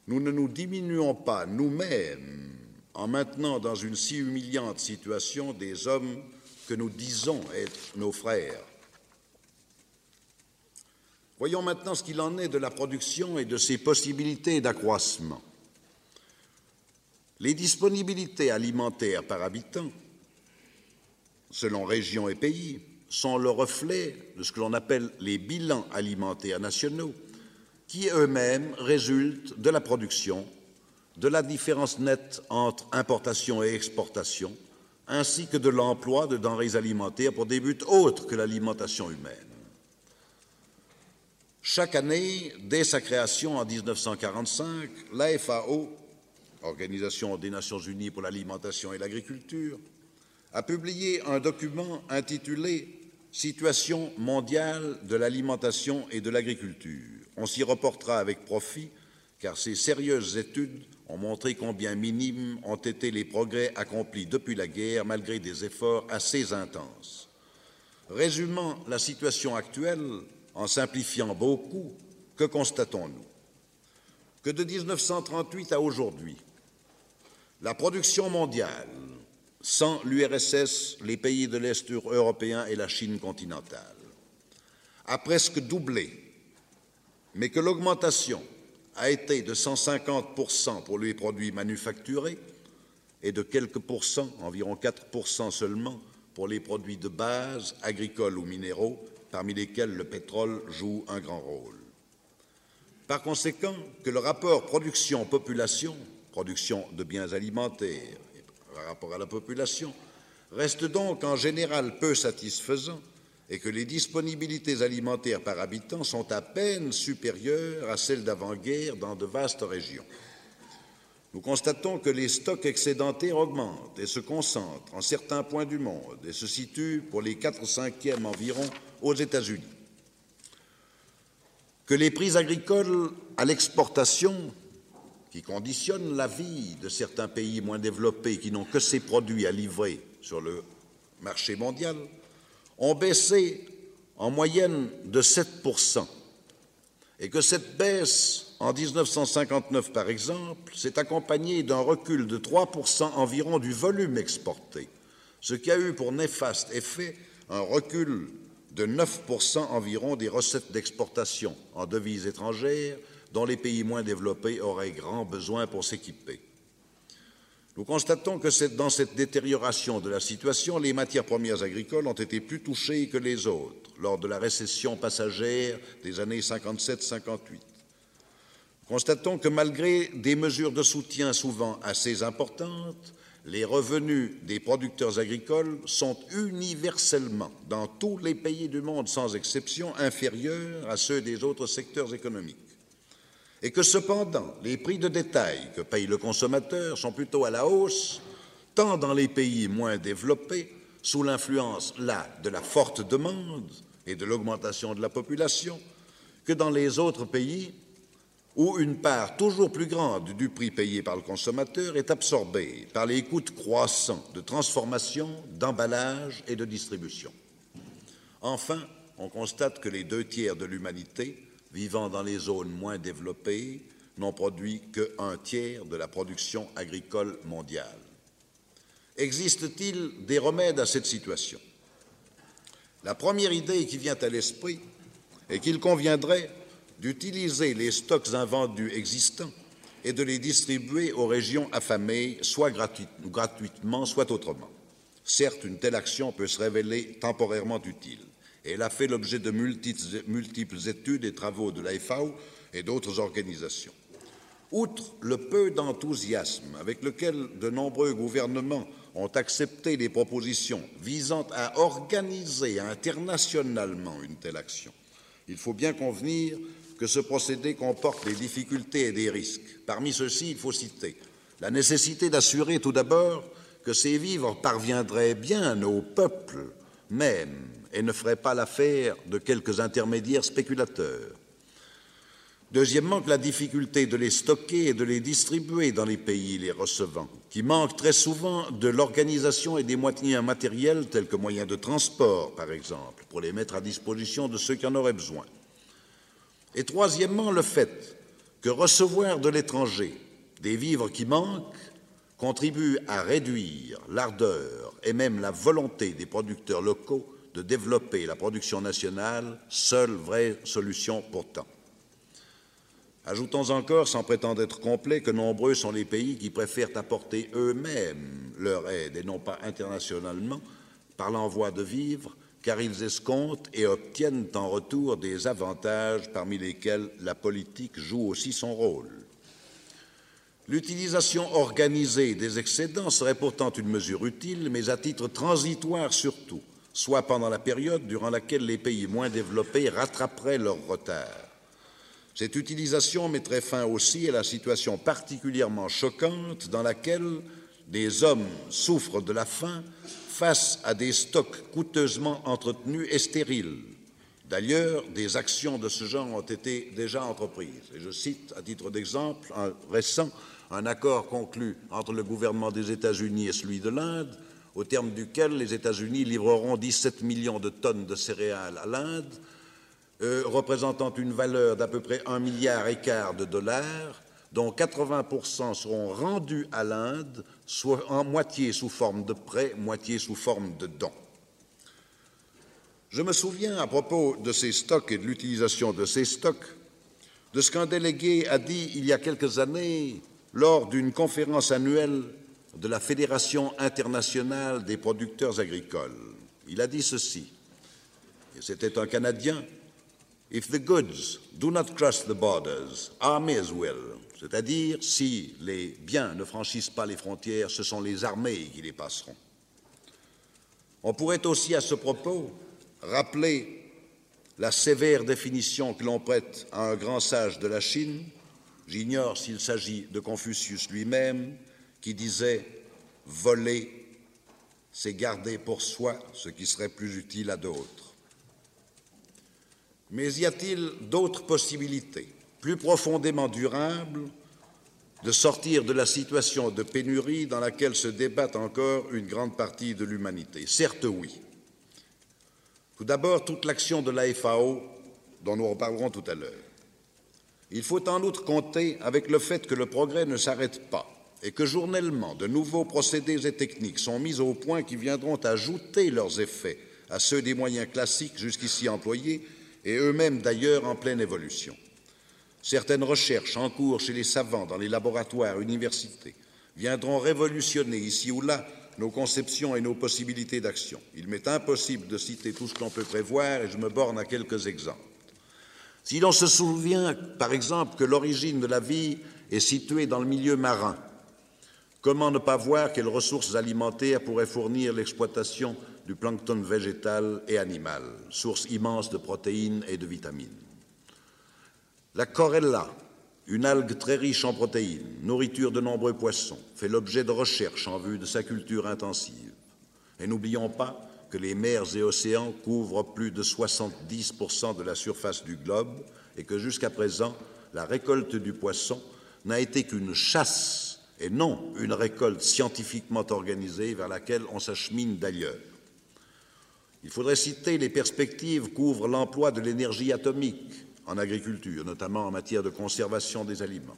nous ne nous diminuons pas nous-mêmes en maintenant dans une si humiliante situation des hommes que nous disons être nos frères. Voyons maintenant ce qu'il en est de la production et de ses possibilités d'accroissement. Les disponibilités alimentaires par habitant, selon région et pays, sont le reflet de ce que l'on appelle les bilans alimentaires nationaux, qui eux-mêmes résultent de la production, de la différence nette entre importation et exportation, ainsi que de l'emploi de denrées alimentaires pour des buts autres que l'alimentation humaine. Chaque année, dès sa création en 1945, la FAO, Organisation des Nations Unies pour l'alimentation et l'agriculture, a publié un document intitulé Situation mondiale de l'alimentation et de l'agriculture. On s'y reportera avec profit, car ces sérieuses études ont montré combien minimes ont été les progrès accomplis depuis la guerre, malgré des efforts assez intenses. Résumant la situation actuelle, en simplifiant beaucoup, que constatons-nous? Que de 1938 à aujourd'hui, la production mondiale, sans l'URSS, les pays de l'Est européen et la Chine continentale, a presque doublé, mais que l'augmentation a été de 150% pour les produits manufacturés et de quelques pourcents, environ 4 seulement, pour les produits de base, agricoles ou minéraux, parmi lesquels le pétrole joue un grand rôle. Par conséquent, que le rapport production-population, production de biens alimentaires par rapport à la population, reste donc en général peu satisfaisant et que les disponibilités alimentaires par habitant sont à peine supérieures à celles d'avant-guerre dans de vastes régions. Nous constatons que les stocks excédentaires augmentent et se concentrent en certains points du monde et se situent pour les 4 cinquièmes environ aux États-Unis. Que les prix agricoles à l'exportation, qui conditionnent la vie de certains pays moins développés qui n'ont que ces produits à livrer sur le marché mondial, ont baissé en moyenne de 7 et que cette baisse en 1959, par exemple, s'est accompagnée d'un recul de 3 environ du volume exporté, ce qui a eu pour néfaste effet un recul de 9 environ des recettes d'exportation en devises étrangères dont les pays moins développés auraient grand besoin pour s'équiper. Nous constatons que dans cette détérioration de la situation, les matières premières agricoles ont été plus touchées que les autres lors de la récession passagère des années 57-58. Constatons que malgré des mesures de soutien souvent assez importantes, les revenus des producteurs agricoles sont universellement, dans tous les pays du monde sans exception, inférieurs à ceux des autres secteurs économiques. Et que cependant, les prix de détail que paye le consommateur sont plutôt à la hausse, tant dans les pays moins développés, sous l'influence là de la forte demande et de l'augmentation de la population, que dans les autres pays où une part toujours plus grande du prix payé par le consommateur est absorbée par les coûts croissants de transformation, d'emballage et de distribution. Enfin, on constate que les deux tiers de l'humanité vivant dans les zones moins développées n'ont produit que un tiers de la production agricole mondiale. Existe-t-il des remèdes à cette situation? La première idée qui vient à l'esprit est qu'il conviendrait d'utiliser les stocks invendus existants et de les distribuer aux régions affamées, soit gratuitement, soit autrement. Certes, une telle action peut se révéler temporairement utile, elle a fait l'objet de multiples études et travaux de la FAO et d'autres organisations. Outre le peu d'enthousiasme avec lequel de nombreux gouvernements ont accepté les propositions visant à organiser internationalement une telle action, il faut bien convenir que ce procédé comporte des difficultés et des risques. Parmi ceux-ci, il faut citer la nécessité d'assurer tout d'abord que ces vivres parviendraient bien au peuple même et ne feraient pas l'affaire de quelques intermédiaires spéculateurs. Deuxièmement, que la difficulté de les stocker et de les distribuer dans les pays les recevant, qui manquent très souvent de l'organisation et des moyens matériels tels que moyens de transport, par exemple, pour les mettre à disposition de ceux qui en auraient besoin. Et troisièmement, le fait que recevoir de l'étranger des vivres qui manquent contribue à réduire l'ardeur et même la volonté des producteurs locaux de développer la production nationale, seule vraie solution pourtant. Ajoutons encore, sans prétendre être complet, que nombreux sont les pays qui préfèrent apporter eux-mêmes leur aide et non pas internationalement par l'envoi de vivres car ils escomptent et obtiennent en retour des avantages parmi lesquels la politique joue aussi son rôle. L'utilisation organisée des excédents serait pourtant une mesure utile, mais à titre transitoire surtout, soit pendant la période durant laquelle les pays moins développés rattraperaient leur retard, Cette utilisation mettrait fin aussi à la situation particulièrement choquante dans laquelle des hommes souffrent de la faim face à des stocks coûteusement entretenus et stériles. D'ailleurs, des actions de ce genre ont été déjà entreprises. Et je cite à titre d'exemple un récent un accord conclu entre le gouvernement des États-Unis et celui de l'Inde, au terme duquel les États-Unis livreront 17 millions de tonnes de céréales à l'Inde, euh, représentant une valeur d'à peu près un milliard et quart de dollars, dont 80% seront rendus à l'Inde, soit en moitié sous forme de prêts, moitié sous forme de dons. Je me souviens, à propos de ces stocks et de l'utilisation de ces stocks, de ce qu'un délégué a dit il y a quelques années lors d'une conférence annuelle de la Fédération internationale des producteurs agricoles. Il a dit ceci, et c'était un Canadien, If the goods do not cross the borders, armies will. C'est-à-dire, si les biens ne franchissent pas les frontières, ce sont les armées qui les passeront. On pourrait aussi, à ce propos, rappeler la sévère définition que l'on prête à un grand sage de la Chine, j'ignore s'il s'agit de Confucius lui-même, qui disait Voler, c'est garder pour soi ce qui serait plus utile à d'autres. Mais y a-t-il d'autres possibilités, plus profondément durables, de sortir de la situation de pénurie dans laquelle se débat encore une grande partie de l'humanité? Certes oui. Tout d'abord, toute l'action de la FAO, dont nous reparlerons tout à l'heure. Il faut en outre compter avec le fait que le progrès ne s'arrête pas et que journellement de nouveaux procédés et techniques sont mis au point qui viendront ajouter leurs effets à ceux des moyens classiques jusqu'ici employés et eux-mêmes d'ailleurs en pleine évolution. Certaines recherches en cours chez les savants dans les laboratoires, universités, viendront révolutionner ici ou là nos conceptions et nos possibilités d'action. Il m'est impossible de citer tout ce qu'on peut prévoir et je me borne à quelques exemples. Si l'on se souvient, par exemple, que l'origine de la vie est située dans le milieu marin, Comment ne pas voir quelles ressources alimentaires pourraient fournir l'exploitation du plancton végétal et animal, source immense de protéines et de vitamines? La corella, une algue très riche en protéines, nourriture de nombreux poissons, fait l'objet de recherches en vue de sa culture intensive. Et n'oublions pas que les mers et océans couvrent plus de 70% de la surface du globe et que jusqu'à présent, la récolte du poisson n'a été qu'une chasse et non une récolte scientifiquement organisée vers laquelle on s'achemine d'ailleurs. Il faudrait citer les perspectives qu'ouvre l'emploi de l'énergie atomique en agriculture, notamment en matière de conservation des aliments.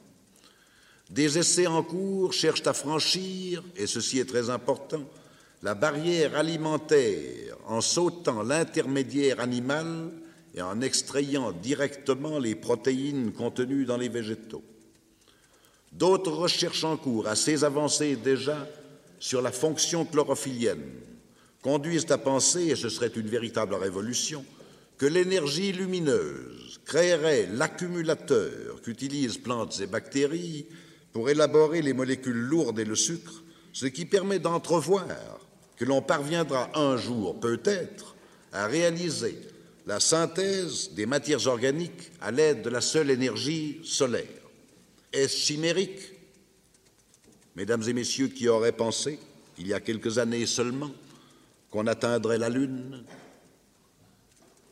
Des essais en cours cherchent à franchir, et ceci est très important, la barrière alimentaire en sautant l'intermédiaire animal et en extrayant directement les protéines contenues dans les végétaux. D'autres recherches en cours, assez avancées déjà, sur la fonction chlorophyllienne, conduisent à penser, et ce serait une véritable révolution, que l'énergie lumineuse créerait l'accumulateur qu'utilisent plantes et bactéries pour élaborer les molécules lourdes et le sucre, ce qui permet d'entrevoir que l'on parviendra un jour, peut-être, à réaliser la synthèse des matières organiques à l'aide de la seule énergie solaire. Est-ce chimérique Mesdames et messieurs qui auraient pensé, il y a quelques années seulement, qu'on atteindrait la Lune,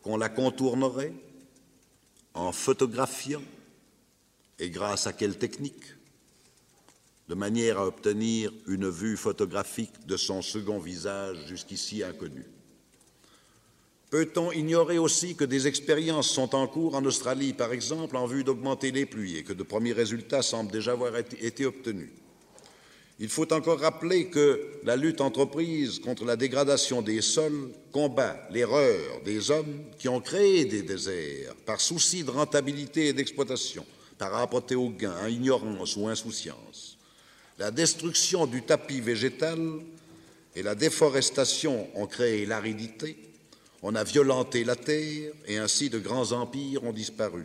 qu'on la contournerait en photographiant, et grâce à quelle technique? De manière à obtenir une vue photographique de son second visage jusqu'ici inconnu. Peut-on ignorer aussi que des expériences sont en cours en Australie, par exemple, en vue d'augmenter les pluies et que de premiers résultats semblent déjà avoir été obtenus? Il faut encore rappeler que la lutte entreprise contre la dégradation des sols combat l'erreur des hommes qui ont créé des déserts par souci de rentabilité et d'exploitation, par rapporté au gain, ignorance ou insouciance. La destruction du tapis végétal et la déforestation ont créé l'aridité on a violenté la terre et ainsi de grands empires ont disparu.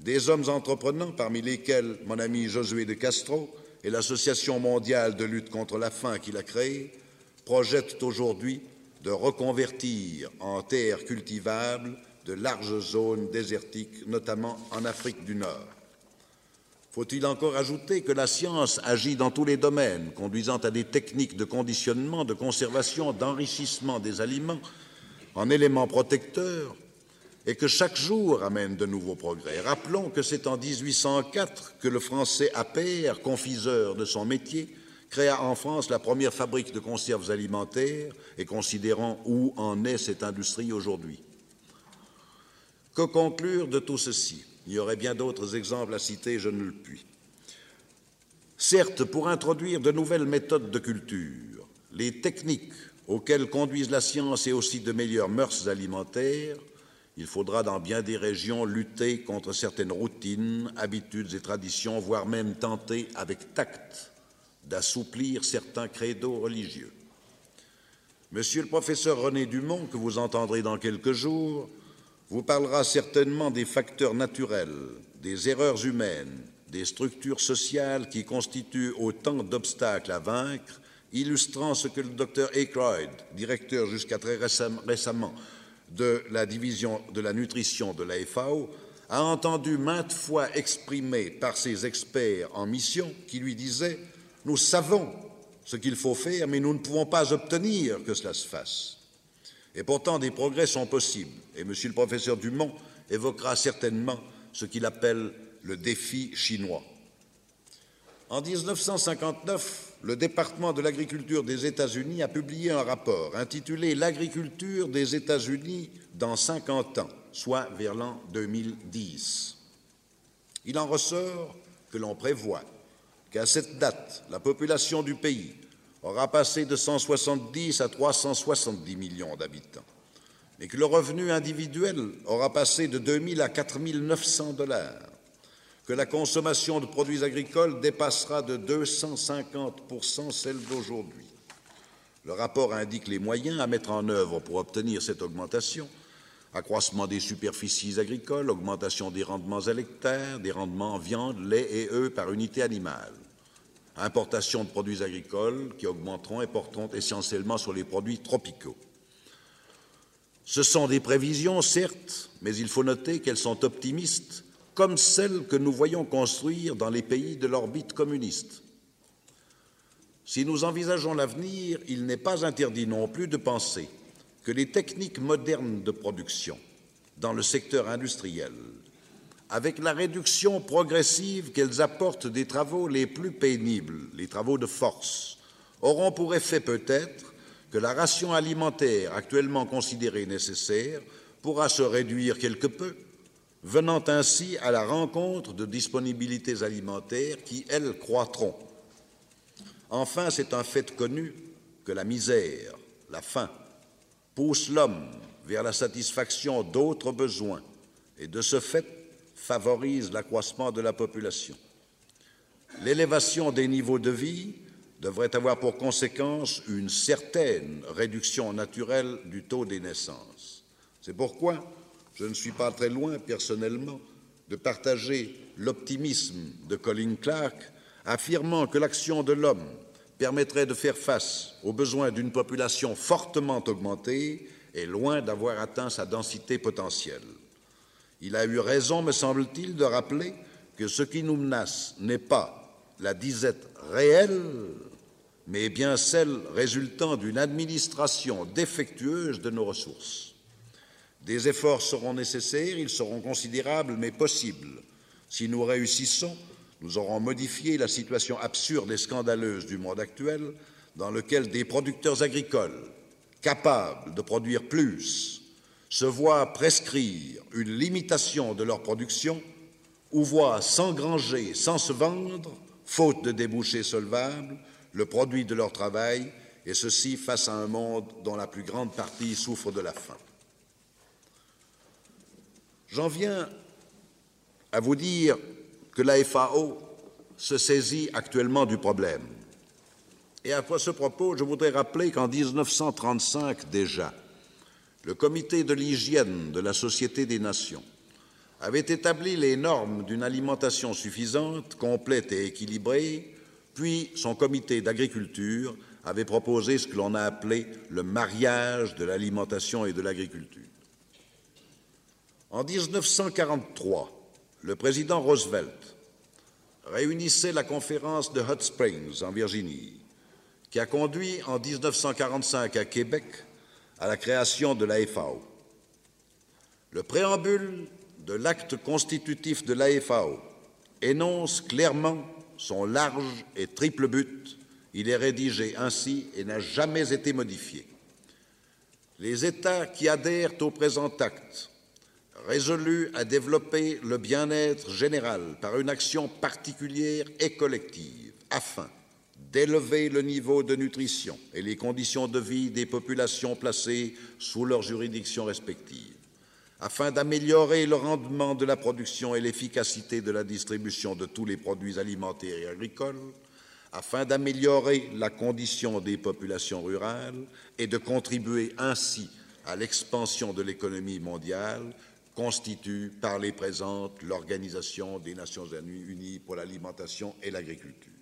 Des hommes entreprenants, parmi lesquels mon ami Josué de Castro et l'Association mondiale de lutte contre la faim qu'il a créée, projettent aujourd'hui de reconvertir en terres cultivables de larges zones désertiques, notamment en Afrique du Nord. Faut-il encore ajouter que la science agit dans tous les domaines, conduisant à des techniques de conditionnement, de conservation, d'enrichissement des aliments en éléments protecteurs, et que chaque jour amène de nouveaux progrès. Rappelons que c'est en 1804 que le français Appert, confiseur de son métier, créa en France la première fabrique de conserves alimentaires et considérant où en est cette industrie aujourd'hui. Que conclure de tout ceci? Il y aurait bien d'autres exemples à citer, je ne le puis. Certes, pour introduire de nouvelles méthodes de culture, les techniques auxquelles conduisent la science et aussi de meilleures mœurs alimentaires, il faudra dans bien des régions lutter contre certaines routines, habitudes et traditions, voire même tenter avec tact d'assouplir certains credos religieux. Monsieur le professeur René Dumont, que vous entendrez dans quelques jours, vous parlera certainement des facteurs naturels, des erreurs humaines, des structures sociales qui constituent autant d'obstacles à vaincre, illustrant ce que le docteur Aykroyd, directeur jusqu'à très récemment de la division de la nutrition de la FAO, a entendu maintes fois exprimer par ses experts en mission qui lui disaient Nous savons ce qu'il faut faire, mais nous ne pouvons pas obtenir que cela se fasse. Et pourtant, des progrès sont possibles. Et Monsieur le professeur Dumont évoquera certainement ce qu'il appelle le défi chinois. En 1959, le département de l'agriculture des États-Unis a publié un rapport intitulé L'agriculture des États-Unis dans 50 ans, soit vers l'an 2010. Il en ressort que l'on prévoit qu'à cette date, la population du pays aura passé de 170 à 370 millions d'habitants, et que le revenu individuel aura passé de 2 000 à 4 900 dollars, que la consommation de produits agricoles dépassera de 250% celle d'aujourd'hui. Le rapport indique les moyens à mettre en œuvre pour obtenir cette augmentation accroissement des superficies agricoles, augmentation des rendements à l'hectare, des rendements en viande, lait et œufs par unité animale, importation de produits agricoles qui augmenteront et porteront essentiellement sur les produits tropicaux. Ce sont des prévisions, certes, mais il faut noter qu'elles sont optimistes, comme celles que nous voyons construire dans les pays de l'orbite communiste. Si nous envisageons l'avenir, il n'est pas interdit non plus de penser que les techniques modernes de production dans le secteur industriel, avec la réduction progressive qu'elles apportent des travaux les plus pénibles, les travaux de force, auront pour effet peut-être que la ration alimentaire actuellement considérée nécessaire pourra se réduire quelque peu, venant ainsi à la rencontre de disponibilités alimentaires qui, elles, croîtront. Enfin, c'est un fait connu que la misère, la faim, pousse l'homme vers la satisfaction d'autres besoins et de ce fait favorise l'accroissement de la population. L'élévation des niveaux de vie devrait avoir pour conséquence une certaine réduction naturelle du taux des naissances. C'est pourquoi je ne suis pas très loin, personnellement, de partager l'optimisme de Colin Clark, affirmant que l'action de l'homme permettrait de faire face aux besoins d'une population fortement augmentée et loin d'avoir atteint sa densité potentielle. Il a eu raison, me semble-t-il, de rappeler que ce qui nous menace n'est pas la disette réelle, mais bien celle résultant d'une administration défectueuse de nos ressources. Des efforts seront nécessaires, ils seront considérables, mais possibles. Si nous réussissons, nous aurons modifié la situation absurde et scandaleuse du monde actuel dans lequel des producteurs agricoles capables de produire plus se voient prescrire une limitation de leur production ou voient s'engranger sans se vendre, faute de débouchés solvables, le produit de leur travail, et ceci face à un monde dont la plus grande partie souffre de la faim. J'en viens à vous dire que la FAO se saisit actuellement du problème. Et à ce propos, je voudrais rappeler qu'en 1935 déjà, le comité de l'hygiène de la Société des Nations avait établi les normes d'une alimentation suffisante, complète et équilibrée, puis son comité d'agriculture avait proposé ce que l'on a appelé le mariage de l'alimentation et de l'agriculture. En 1943, le président Roosevelt réunissait la conférence de Hot Springs en Virginie, qui a conduit en 1945 à Québec à la création de la FAO. Le préambule de l'acte constitutif de la FAO énonce clairement son large et triple but. Il est rédigé ainsi et n'a jamais été modifié. Les États qui adhèrent au présent acte résolus à développer le bien-être général par une action particulière et collective, afin d'élever le niveau de nutrition et les conditions de vie des populations placées sous leurs juridictions respectives, afin d'améliorer le rendement de la production et l'efficacité de la distribution de tous les produits alimentaires et agricoles, afin d'améliorer la condition des populations rurales et de contribuer ainsi à l'expansion de l'économie mondiale, constitue par les présentes l'Organisation des Nations Unies pour l'alimentation et l'agriculture.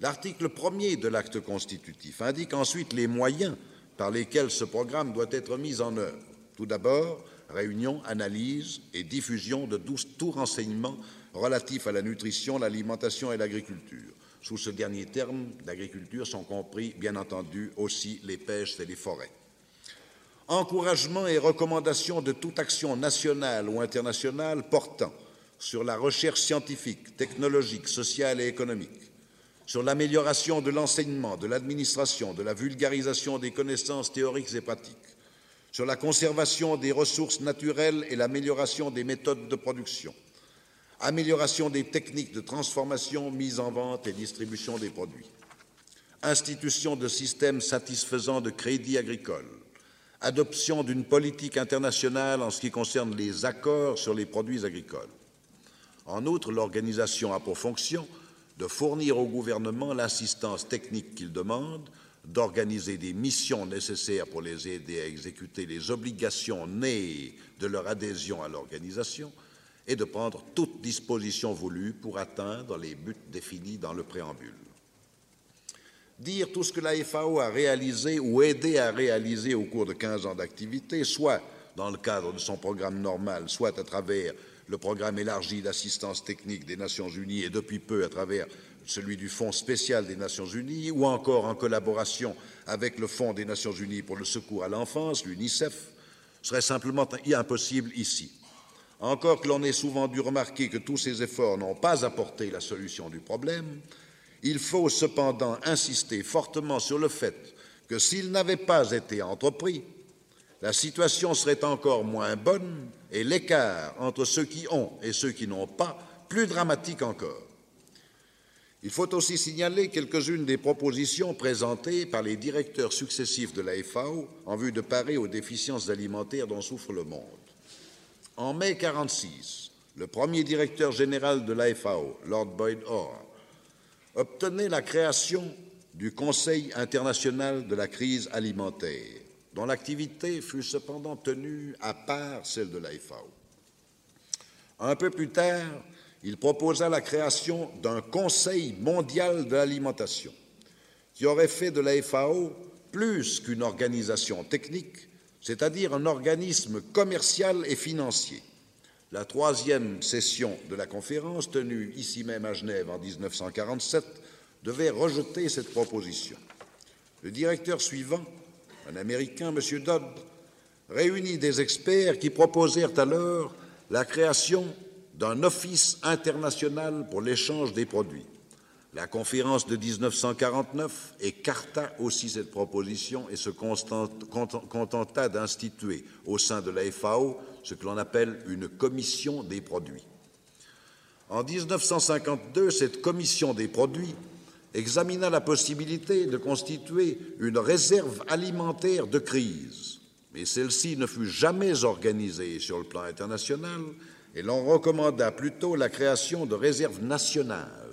L'article premier de l'acte constitutif indique ensuite les moyens par lesquels ce programme doit être mis en œuvre. Tout d'abord, réunion, analyse et diffusion de tout renseignement relatif à la nutrition, l'alimentation et l'agriculture. Sous ce dernier terme d'agriculture sont compris, bien entendu, aussi les pêches et les forêts encouragement et recommandation de toute action nationale ou internationale portant sur la recherche scientifique, technologique, sociale et économique, sur l'amélioration de l'enseignement, de l'administration, de la vulgarisation des connaissances théoriques et pratiques, sur la conservation des ressources naturelles et l'amélioration des méthodes de production, amélioration des techniques de transformation, mise en vente et distribution des produits, institution de systèmes satisfaisants de crédit agricole, adoption d'une politique internationale en ce qui concerne les accords sur les produits agricoles. En outre, l'organisation a pour fonction de fournir au gouvernement l'assistance technique qu'il demande, d'organiser des missions nécessaires pour les aider à exécuter les obligations nées de leur adhésion à l'organisation et de prendre toute disposition voulue pour atteindre les buts définis dans le préambule dire tout ce que la FAO a réalisé ou aidé à réaliser au cours de 15 ans d'activité, soit dans le cadre de son programme normal, soit à travers le programme élargi d'assistance technique des Nations Unies et depuis peu à travers celui du Fonds spécial des Nations Unies, ou encore en collaboration avec le Fonds des Nations Unies pour le secours à l'enfance, l'UNICEF, serait simplement impossible ici. Encore que l'on ait souvent dû remarquer que tous ces efforts n'ont pas apporté la solution du problème, il faut cependant insister fortement sur le fait que s'ils n'avaient pas été entrepris, la situation serait encore moins bonne et l'écart entre ceux qui ont et ceux qui n'ont pas plus dramatique encore. Il faut aussi signaler quelques-unes des propositions présentées par les directeurs successifs de la FAO en vue de parer aux déficiences alimentaires dont souffre le monde. En mai 1946, le premier directeur général de la FAO, Lord Boyd Orr, obtenait la création du Conseil international de la crise alimentaire, dont l'activité fut cependant tenue à part celle de la FAO. Un peu plus tard, il proposa la création d'un Conseil mondial de l'alimentation, qui aurait fait de la FAO plus qu'une organisation technique, c'est-à-dire un organisme commercial et financier la troisième session de la conférence, tenue ici même à Genève en 1947, devait rejeter cette proposition. Le directeur suivant, un Américain, M. Dodd, réunit des experts qui proposèrent alors la création d'un office international pour l'échange des produits. La conférence de 1949 écarta aussi cette proposition et se contenta d'instituer au sein de la FAO ce que l'on appelle une commission des produits. En 1952, cette commission des produits examina la possibilité de constituer une réserve alimentaire de crise, mais celle-ci ne fut jamais organisée sur le plan international et l'on recommanda plutôt la création de réserves nationales.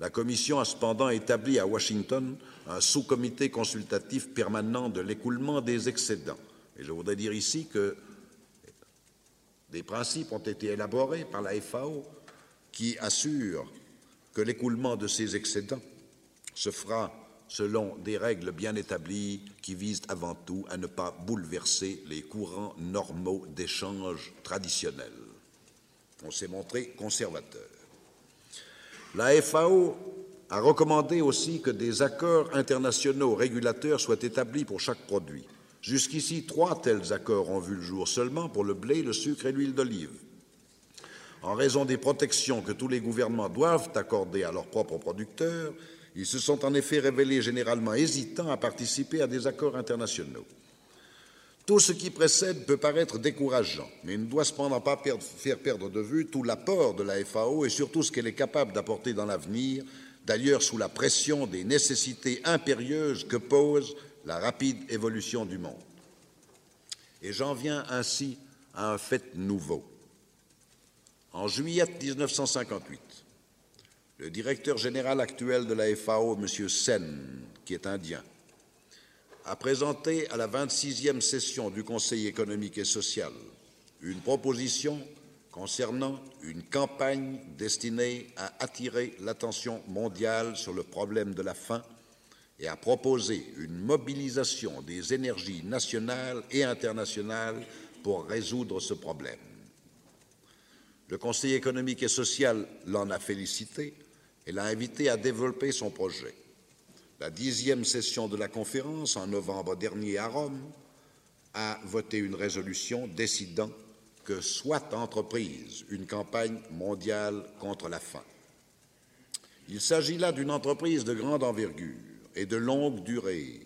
La Commission a cependant établi à Washington un sous-comité consultatif permanent de l'écoulement des excédents. Et je voudrais dire ici que des principes ont été élaborés par la FAO qui assurent que l'écoulement de ces excédents se fera selon des règles bien établies qui visent avant tout à ne pas bouleverser les courants normaux d'échange traditionnels. On s'est montré conservateur. La FAO a recommandé aussi que des accords internationaux régulateurs soient établis pour chaque produit. Jusqu'ici, trois tels accords ont vu le jour seulement pour le blé, le sucre et l'huile d'olive. En raison des protections que tous les gouvernements doivent accorder à leurs propres producteurs, ils se sont en effet révélés généralement hésitants à participer à des accords internationaux. Tout ce qui précède peut paraître décourageant, mais il ne doit cependant pas faire perdre de vue tout l'apport de la FAO et surtout ce qu'elle est capable d'apporter dans l'avenir, d'ailleurs sous la pression des nécessités impérieuses que pose la rapide évolution du monde. Et j'en viens ainsi à un fait nouveau. En juillet 1958, le directeur général actuel de la FAO, M. Sen, qui est indien, a présenté à la 26e session du Conseil économique et social une proposition concernant une campagne destinée à attirer l'attention mondiale sur le problème de la faim et à proposer une mobilisation des énergies nationales et internationales pour résoudre ce problème. Le Conseil économique et social l'en a félicité et l'a invité à développer son projet. La dixième session de la conférence, en novembre dernier à Rome, a voté une résolution décidant que soit entreprise une campagne mondiale contre la faim. Il s'agit là d'une entreprise de grande envergure et de longue durée.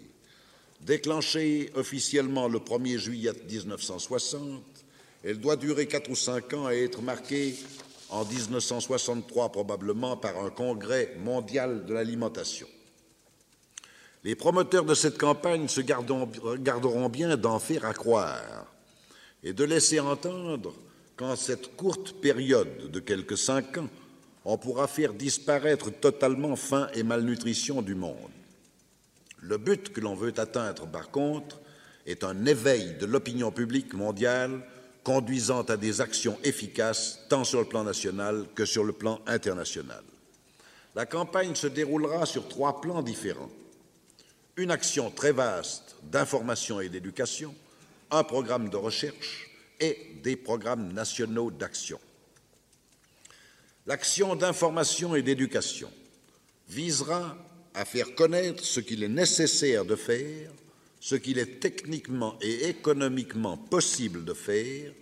Déclenchée officiellement le 1er juillet 1960, elle doit durer quatre ou cinq ans et être marquée en 1963 probablement par un congrès mondial de l'alimentation. Les promoteurs de cette campagne se garderont bien d'en faire à croire et de laisser entendre qu'en cette courte période de quelques cinq ans, on pourra faire disparaître totalement faim et malnutrition du monde. Le but que l'on veut atteindre, par contre, est un éveil de l'opinion publique mondiale conduisant à des actions efficaces tant sur le plan national que sur le plan international. La campagne se déroulera sur trois plans différents. Une action très vaste d'information et d'éducation, un programme de recherche et des programmes nationaux d'action. L'action d'information et d'éducation visera à faire connaître ce qu'il est nécessaire de faire, ce qu'il est techniquement et économiquement possible de faire,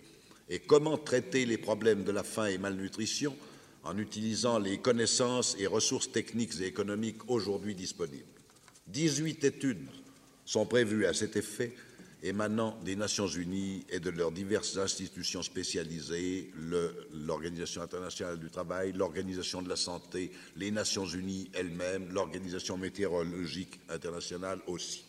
et comment traiter les problèmes de la faim et malnutrition en utilisant les connaissances et ressources techniques et économiques aujourd'hui disponibles. 18 études sont prévues à cet effet émanant des Nations Unies et de leurs diverses institutions spécialisées, l'Organisation internationale du travail, l'Organisation de la santé, les Nations Unies elles-mêmes, l'Organisation météorologique internationale aussi.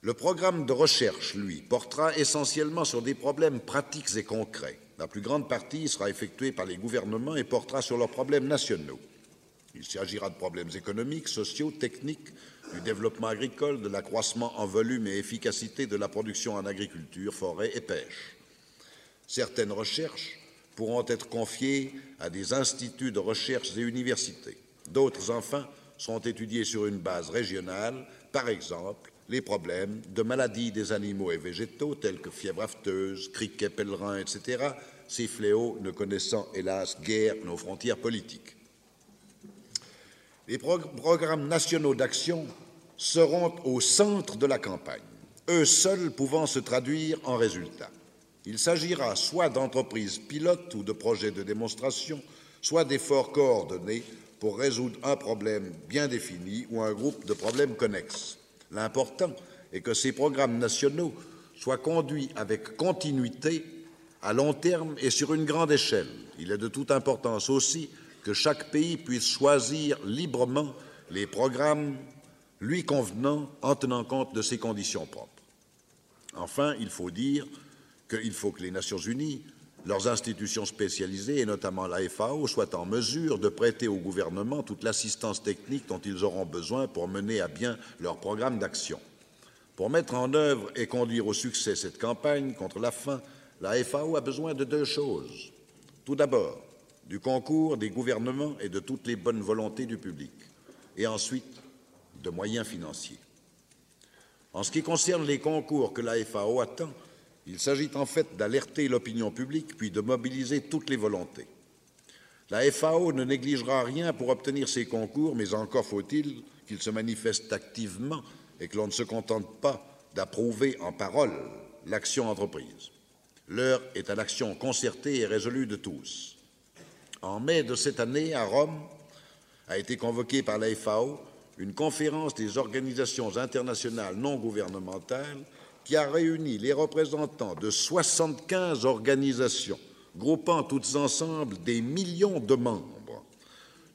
Le programme de recherche, lui, portera essentiellement sur des problèmes pratiques et concrets. La plus grande partie sera effectuée par les gouvernements et portera sur leurs problèmes nationaux. Il s'agira de problèmes économiques, sociaux, techniques, du développement agricole, de l'accroissement en volume et efficacité de la production en agriculture, forêt et pêche. Certaines recherches pourront être confiées à des instituts de recherche et universités. D'autres, enfin, seront étudiées sur une base régionale, par exemple les problèmes de maladies des animaux et végétaux tels que fièvre afteuse, criquet pèlerin, etc., ces fléaux ne connaissant hélas guère nos frontières politiques. Les programmes nationaux d'action seront au centre de la campagne, eux seuls pouvant se traduire en résultats. Il s'agira soit d'entreprises pilotes ou de projets de démonstration, soit d'efforts coordonnés pour résoudre un problème bien défini ou un groupe de problèmes connexes. L'important est que ces programmes nationaux soient conduits avec continuité, à long terme et sur une grande échelle. Il est de toute importance aussi que chaque pays puisse choisir librement les programmes lui convenant en tenant compte de ses conditions propres. Enfin, il faut dire qu'il faut que les Nations Unies, leurs institutions spécialisées, et notamment la FAO, soient en mesure de prêter au gouvernement toute l'assistance technique dont ils auront besoin pour mener à bien leur programme d'action. Pour mettre en œuvre et conduire au succès cette campagne contre la faim, la FAO a besoin de deux choses. Tout d'abord, du concours des gouvernements et de toutes les bonnes volontés du public. Et ensuite, de moyens financiers. En ce qui concerne les concours que la FAO attend, il s'agit en fait d'alerter l'opinion publique puis de mobiliser toutes les volontés. La FAO ne négligera rien pour obtenir ces concours, mais encore faut-il qu'il se manifeste activement et que l'on ne se contente pas d'approuver en parole l'action entreprise. L'heure est à l'action concertée et résolue de tous. En mai de cette année, à Rome, a été convoquée par la FAO une conférence des organisations internationales non gouvernementales qui a réuni les représentants de 75 organisations, groupant toutes ensemble des millions de membres,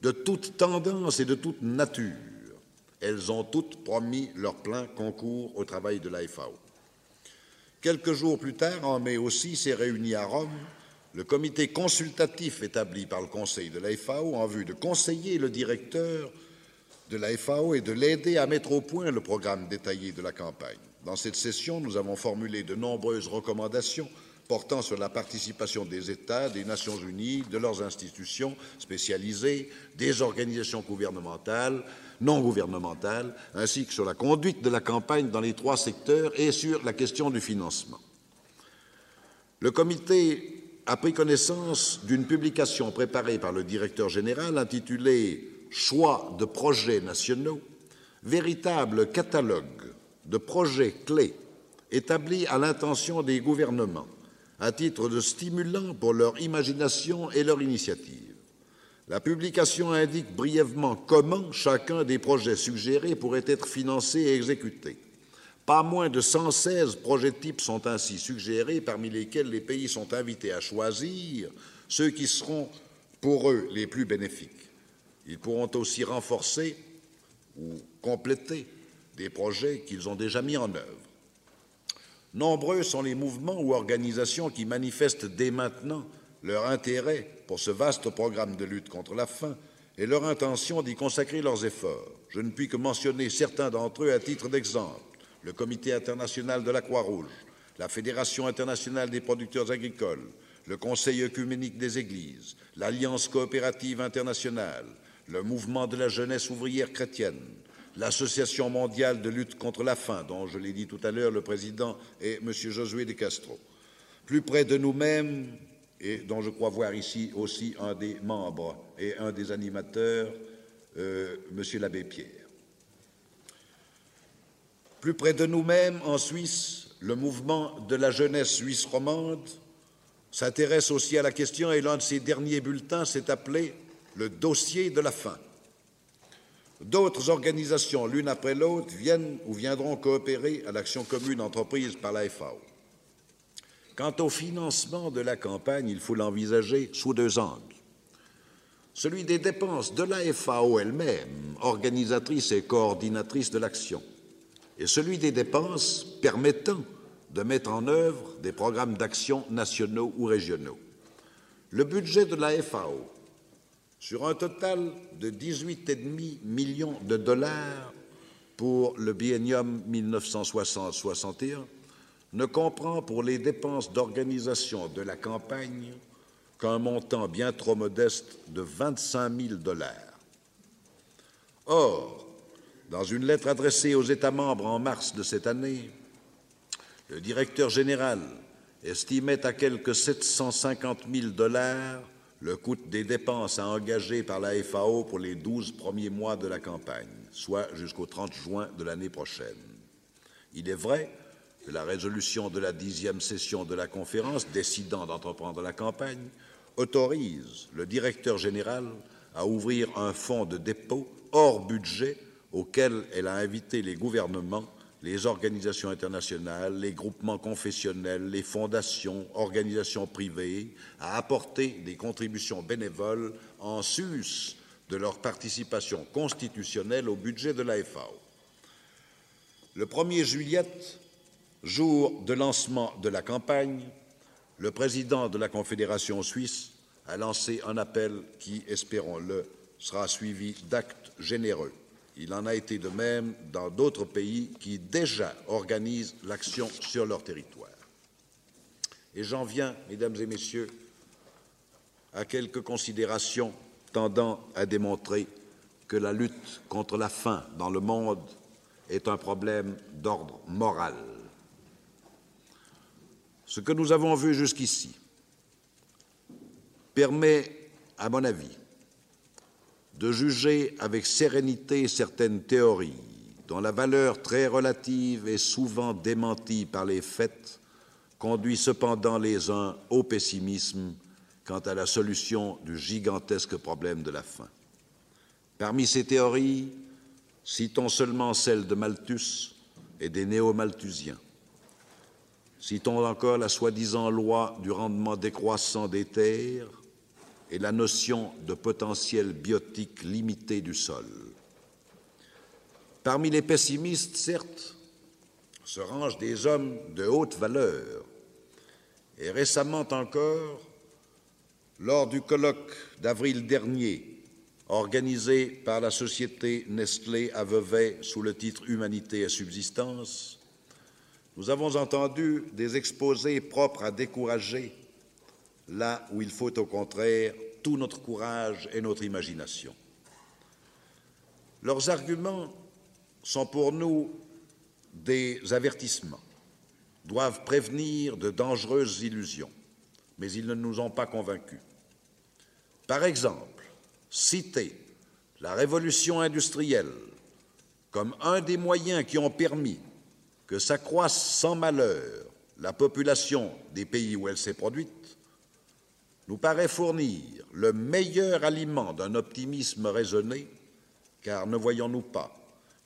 de toutes tendances et de toute nature. Elles ont toutes promis leur plein concours au travail de la FAO. Quelques jours plus tard, en mai aussi, s'est réuni à Rome le comité consultatif établi par le Conseil de la FAO en vue de conseiller le directeur de la FAO et de l'aider à mettre au point le programme détaillé de la campagne. Dans cette session, nous avons formulé de nombreuses recommandations portant sur la participation des États, des Nations Unies, de leurs institutions spécialisées, des organisations gouvernementales, non gouvernementales, ainsi que sur la conduite de la campagne dans les trois secteurs et sur la question du financement. Le comité a pris connaissance d'une publication préparée par le directeur général intitulée Choix de projets nationaux, véritable catalogue de projets clés établis à l'intention des gouvernements à titre de stimulant pour leur imagination et leur initiative. La publication indique brièvement comment chacun des projets suggérés pourrait être financé et exécuté. Pas moins de 116 projets types sont ainsi suggérés, parmi lesquels les pays sont invités à choisir ceux qui seront pour eux les plus bénéfiques. Ils pourront aussi renforcer ou compléter des projets qu'ils ont déjà mis en œuvre. Nombreux sont les mouvements ou organisations qui manifestent dès maintenant leur intérêt pour ce vaste programme de lutte contre la faim et leur intention d'y consacrer leurs efforts. Je ne puis que mentionner certains d'entre eux à titre d'exemple. Le Comité international de la Croix-Rouge, la Fédération internationale des producteurs agricoles, le Conseil œcuménique des Églises, l'Alliance coopérative internationale, le Mouvement de la jeunesse ouvrière chrétienne, l'Association mondiale de lutte contre la faim, dont je l'ai dit tout à l'heure, le président est M. Josué de Castro. Plus près de nous-mêmes, et dont je crois voir ici aussi un des membres et un des animateurs, euh, M. l'abbé Pierre. Plus près de nous-mêmes, en Suisse, le mouvement de la jeunesse suisse romande s'intéresse aussi à la question et l'un de ses derniers bulletins s'est appelé le dossier de la faim. D'autres organisations, l'une après l'autre, viennent ou viendront coopérer à l'action commune entreprise par la FAO. Quant au financement de la campagne, il faut l'envisager sous deux angles. Celui des dépenses de la FAO elle-même, organisatrice et coordinatrice de l'action, et celui des dépenses permettant de mettre en œuvre des programmes d'action nationaux ou régionaux. Le budget de la FAO sur un total de 18,5 millions de dollars pour le biennium 1960-61, ne comprend pour les dépenses d'organisation de la campagne qu'un montant bien trop modeste de 25 000 dollars. Or, dans une lettre adressée aux États membres en mars de cette année, le directeur général estimait à quelque 750 000 dollars le coût des dépenses à engager par la FAO pour les 12 premiers mois de la campagne, soit jusqu'au 30 juin de l'année prochaine. Il est vrai que la résolution de la dixième session de la conférence décidant d'entreprendre la campagne autorise le directeur général à ouvrir un fonds de dépôt hors budget auquel elle a invité les gouvernements les organisations internationales, les groupements confessionnels, les fondations, organisations privées, à apporter des contributions bénévoles en sus de leur participation constitutionnelle au budget de la FAO. Le 1er juillet, jour de lancement de la campagne, le président de la Confédération suisse a lancé un appel qui, espérons-le, sera suivi d'actes généreux. Il en a été de même dans d'autres pays qui déjà organisent l'action sur leur territoire. Et j'en viens, mesdames et messieurs, à quelques considérations tendant à démontrer que la lutte contre la faim dans le monde est un problème d'ordre moral. Ce que nous avons vu jusqu'ici permet, à mon avis, de juger avec sérénité certaines théories dont la valeur très relative est souvent démentie par les faits, conduit cependant les uns au pessimisme quant à la solution du gigantesque problème de la faim. Parmi ces théories, citons seulement celle de Malthus et des néo-malthusiens. Citons encore la soi-disant loi du rendement décroissant des terres et la notion de potentiel biotique limité du sol. Parmi les pessimistes, certes, se rangent des hommes de haute valeur. Et récemment encore, lors du colloque d'avril dernier, organisé par la société Nestlé à Vevey sous le titre Humanité et subsistance, nous avons entendu des exposés propres à décourager là où il faut au contraire tout notre courage et notre imagination. Leurs arguments sont pour nous des avertissements, doivent prévenir de dangereuses illusions, mais ils ne nous ont pas convaincus. Par exemple, citer la révolution industrielle comme un des moyens qui ont permis que s'accroisse sans malheur la population des pays où elle s'est produite, nous paraît fournir le meilleur aliment d'un optimisme raisonné, car ne voyons-nous pas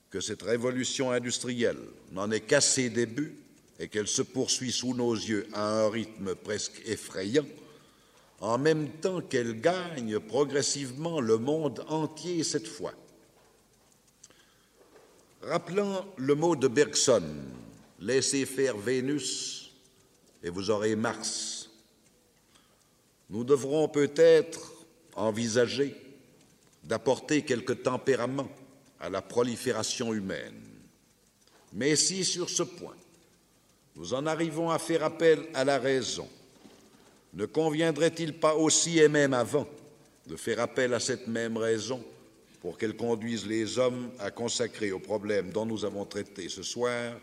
que cette révolution industrielle n'en est qu'à ses débuts et qu'elle se poursuit sous nos yeux à un rythme presque effrayant, en même temps qu'elle gagne progressivement le monde entier cette fois. Rappelant le mot de Bergson, laissez faire Vénus et vous aurez Mars, nous devrons peut-être envisager d'apporter quelque tempérament à la prolifération humaine. Mais si sur ce point, nous en arrivons à faire appel à la raison, ne conviendrait-il pas aussi et même avant de faire appel à cette même raison pour qu'elle conduise les hommes à consacrer aux problèmes dont nous avons traité ce soir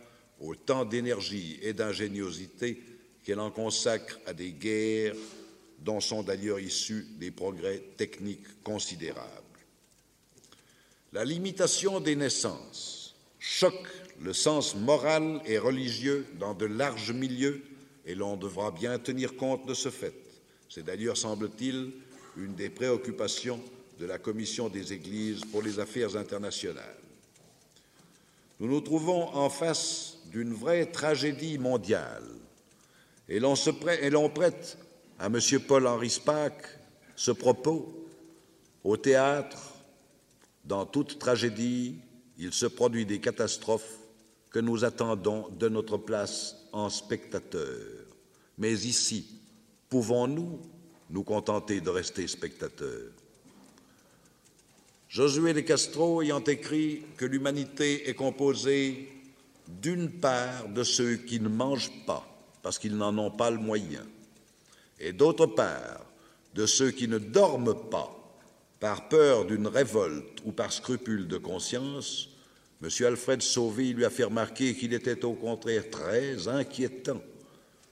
autant d'énergie et d'ingéniosité qu'elle en consacre à des guerres dont sont d'ailleurs issus des progrès techniques considérables. La limitation des naissances choque le sens moral et religieux dans de larges milieux et l'on devra bien tenir compte de ce fait. C'est d'ailleurs, semble-t-il, une des préoccupations de la Commission des Églises pour les affaires internationales. Nous nous trouvons en face d'une vraie tragédie mondiale et l'on prête à M. Paul-Henri Spaak ce propos au théâtre. Dans toute tragédie, il se produit des catastrophes que nous attendons de notre place en spectateurs. Mais ici, pouvons-nous nous contenter de rester spectateurs? Josué de Castro ayant écrit que l'humanité est composée d'une part de ceux qui ne mangent pas parce qu'ils n'en ont pas le moyen, et d'autre part de ceux qui ne dorment pas par peur d'une révolte ou par scrupule de conscience, M. Alfred Sauvy lui a fait remarquer qu'il était au contraire très inquiétant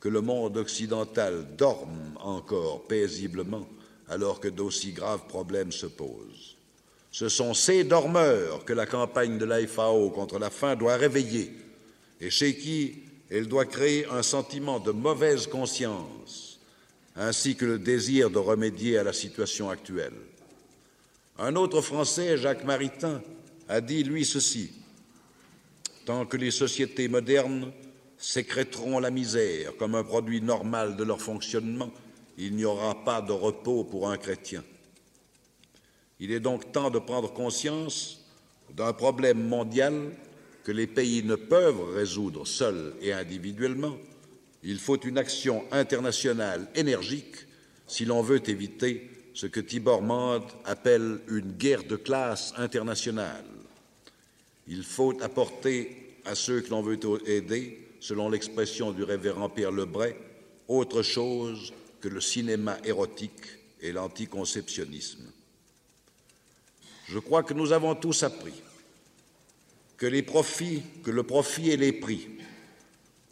que le monde occidental dorme encore paisiblement alors que d'aussi graves problèmes se posent. Ce sont ces dormeurs que la campagne de la FAO contre la faim doit réveiller et chez qui elle doit créer un sentiment de mauvaise conscience ainsi que le désir de remédier à la situation actuelle. Un autre Français, Jacques Maritain, a dit, lui, ceci. Tant que les sociétés modernes sécréteront la misère comme un produit normal de leur fonctionnement, il n'y aura pas de repos pour un chrétien. Il est donc temps de prendre conscience d'un problème mondial que les pays ne peuvent résoudre seuls et individuellement. Il faut une action internationale énergique si l'on veut éviter ce que Tibor Mand appelle une guerre de classe internationale. Il faut apporter à ceux que l'on veut aider, selon l'expression du révérend Pierre Lebray, autre chose que le cinéma érotique et l'anticonceptionnisme. je crois que nous avons tous appris que le profit et les prix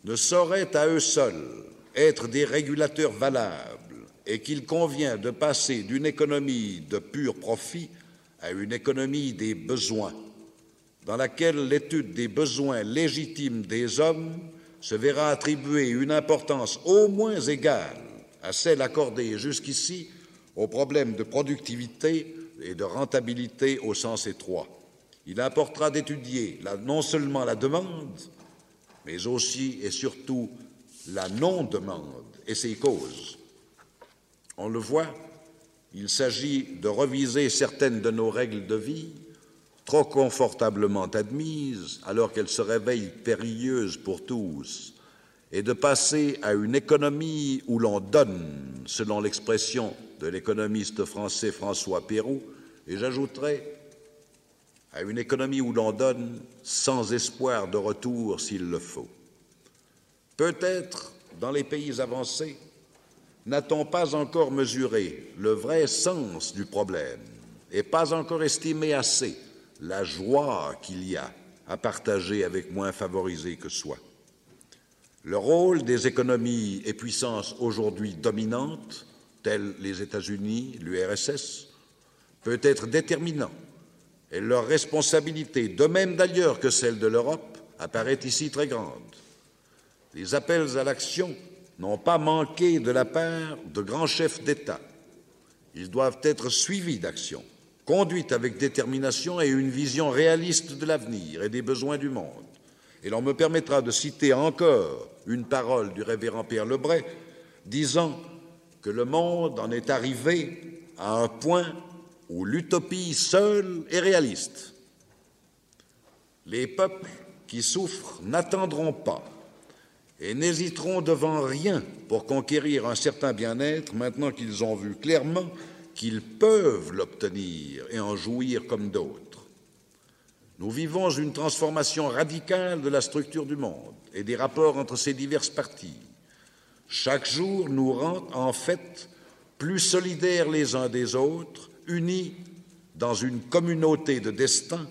ne sauraient à eux seuls être des régulateurs valables et qu'il convient de passer d'une économie de pur profit à une économie des besoins, dans laquelle l'étude des besoins légitimes des hommes se verra attribuer une importance au moins égale à celle accordée jusqu'ici aux problèmes de productivité et de rentabilité au sens étroit. Il importera d'étudier non seulement la demande, mais aussi et surtout la non-demande et ses causes. On le voit, il s'agit de reviser certaines de nos règles de vie, trop confortablement admises, alors qu'elles se réveillent périlleuses pour tous, et de passer à une économie où l'on donne, selon l'expression de l'économiste français François Pérou, et j'ajouterai à une économie où l'on donne sans espoir de retour s'il le faut. Peut-être dans les pays avancés, n'a-t-on pas encore mesuré le vrai sens du problème et pas encore estimé assez la joie qu'il y a à partager avec moins favorisés que soi? Le rôle des économies et puissances aujourd'hui dominantes, telles les États-Unis, l'URSS, peut être déterminant et leur responsabilité, de même d'ailleurs que celle de l'Europe, apparaît ici très grande. Les appels à l'action n'ont pas manqué de la part de grands chefs d'État. Ils doivent être suivis d'action, conduites avec détermination et une vision réaliste de l'avenir et des besoins du monde. Et l'on me permettra de citer encore une parole du révérend Pierre Lebray, disant que le monde en est arrivé à un point où l'utopie seule est réaliste. Les peuples qui souffrent n'attendront pas et n'hésiteront devant rien pour conquérir un certain bien-être maintenant qu'ils ont vu clairement qu'ils peuvent l'obtenir et en jouir comme d'autres. Nous vivons une transformation radicale de la structure du monde et des rapports entre ses diverses parties. Chaque jour nous rend en fait plus solidaires les uns des autres, unis dans une communauté de destin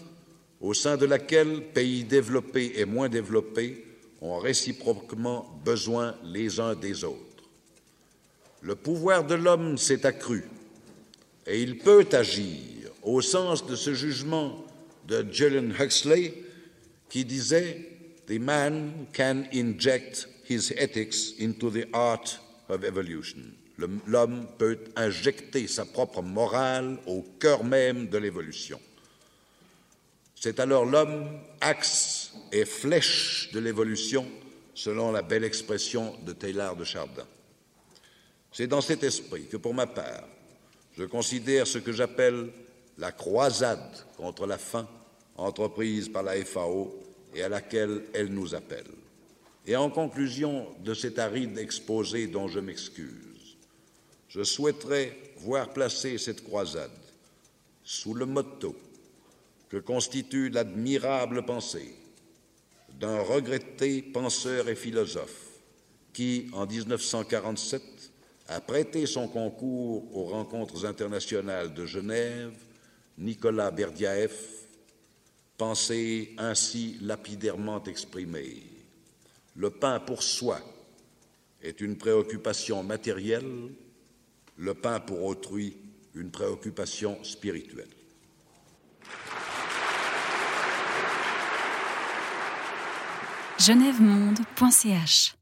au sein de laquelle pays développés et moins développés ont réciproquement besoin les uns des autres. Le pouvoir de l'homme s'est accru et il peut agir au sens de ce jugement de Julian Huxley qui disait The man can inject his ethics into the art of evolution. L'homme peut injecter sa propre morale au cœur même de l'évolution. C'est alors l'homme, axe et flèche de l'évolution, selon la belle expression de Taylor de Chardin. C'est dans cet esprit que, pour ma part, je considère ce que j'appelle la croisade contre la faim entreprise par la FAO et à laquelle elle nous appelle. Et en conclusion de cet aride exposé dont je m'excuse, je souhaiterais voir placer cette croisade sous le motto que constitue l'admirable pensée d'un regretté penseur et philosophe qui, en 1947, a prêté son concours aux rencontres internationales de Genève, Nicolas Berdiaev, pensée ainsi lapidairement exprimée. Le pain pour soi est une préoccupation matérielle, le pain pour autrui une préoccupation spirituelle. genèvemonde.ch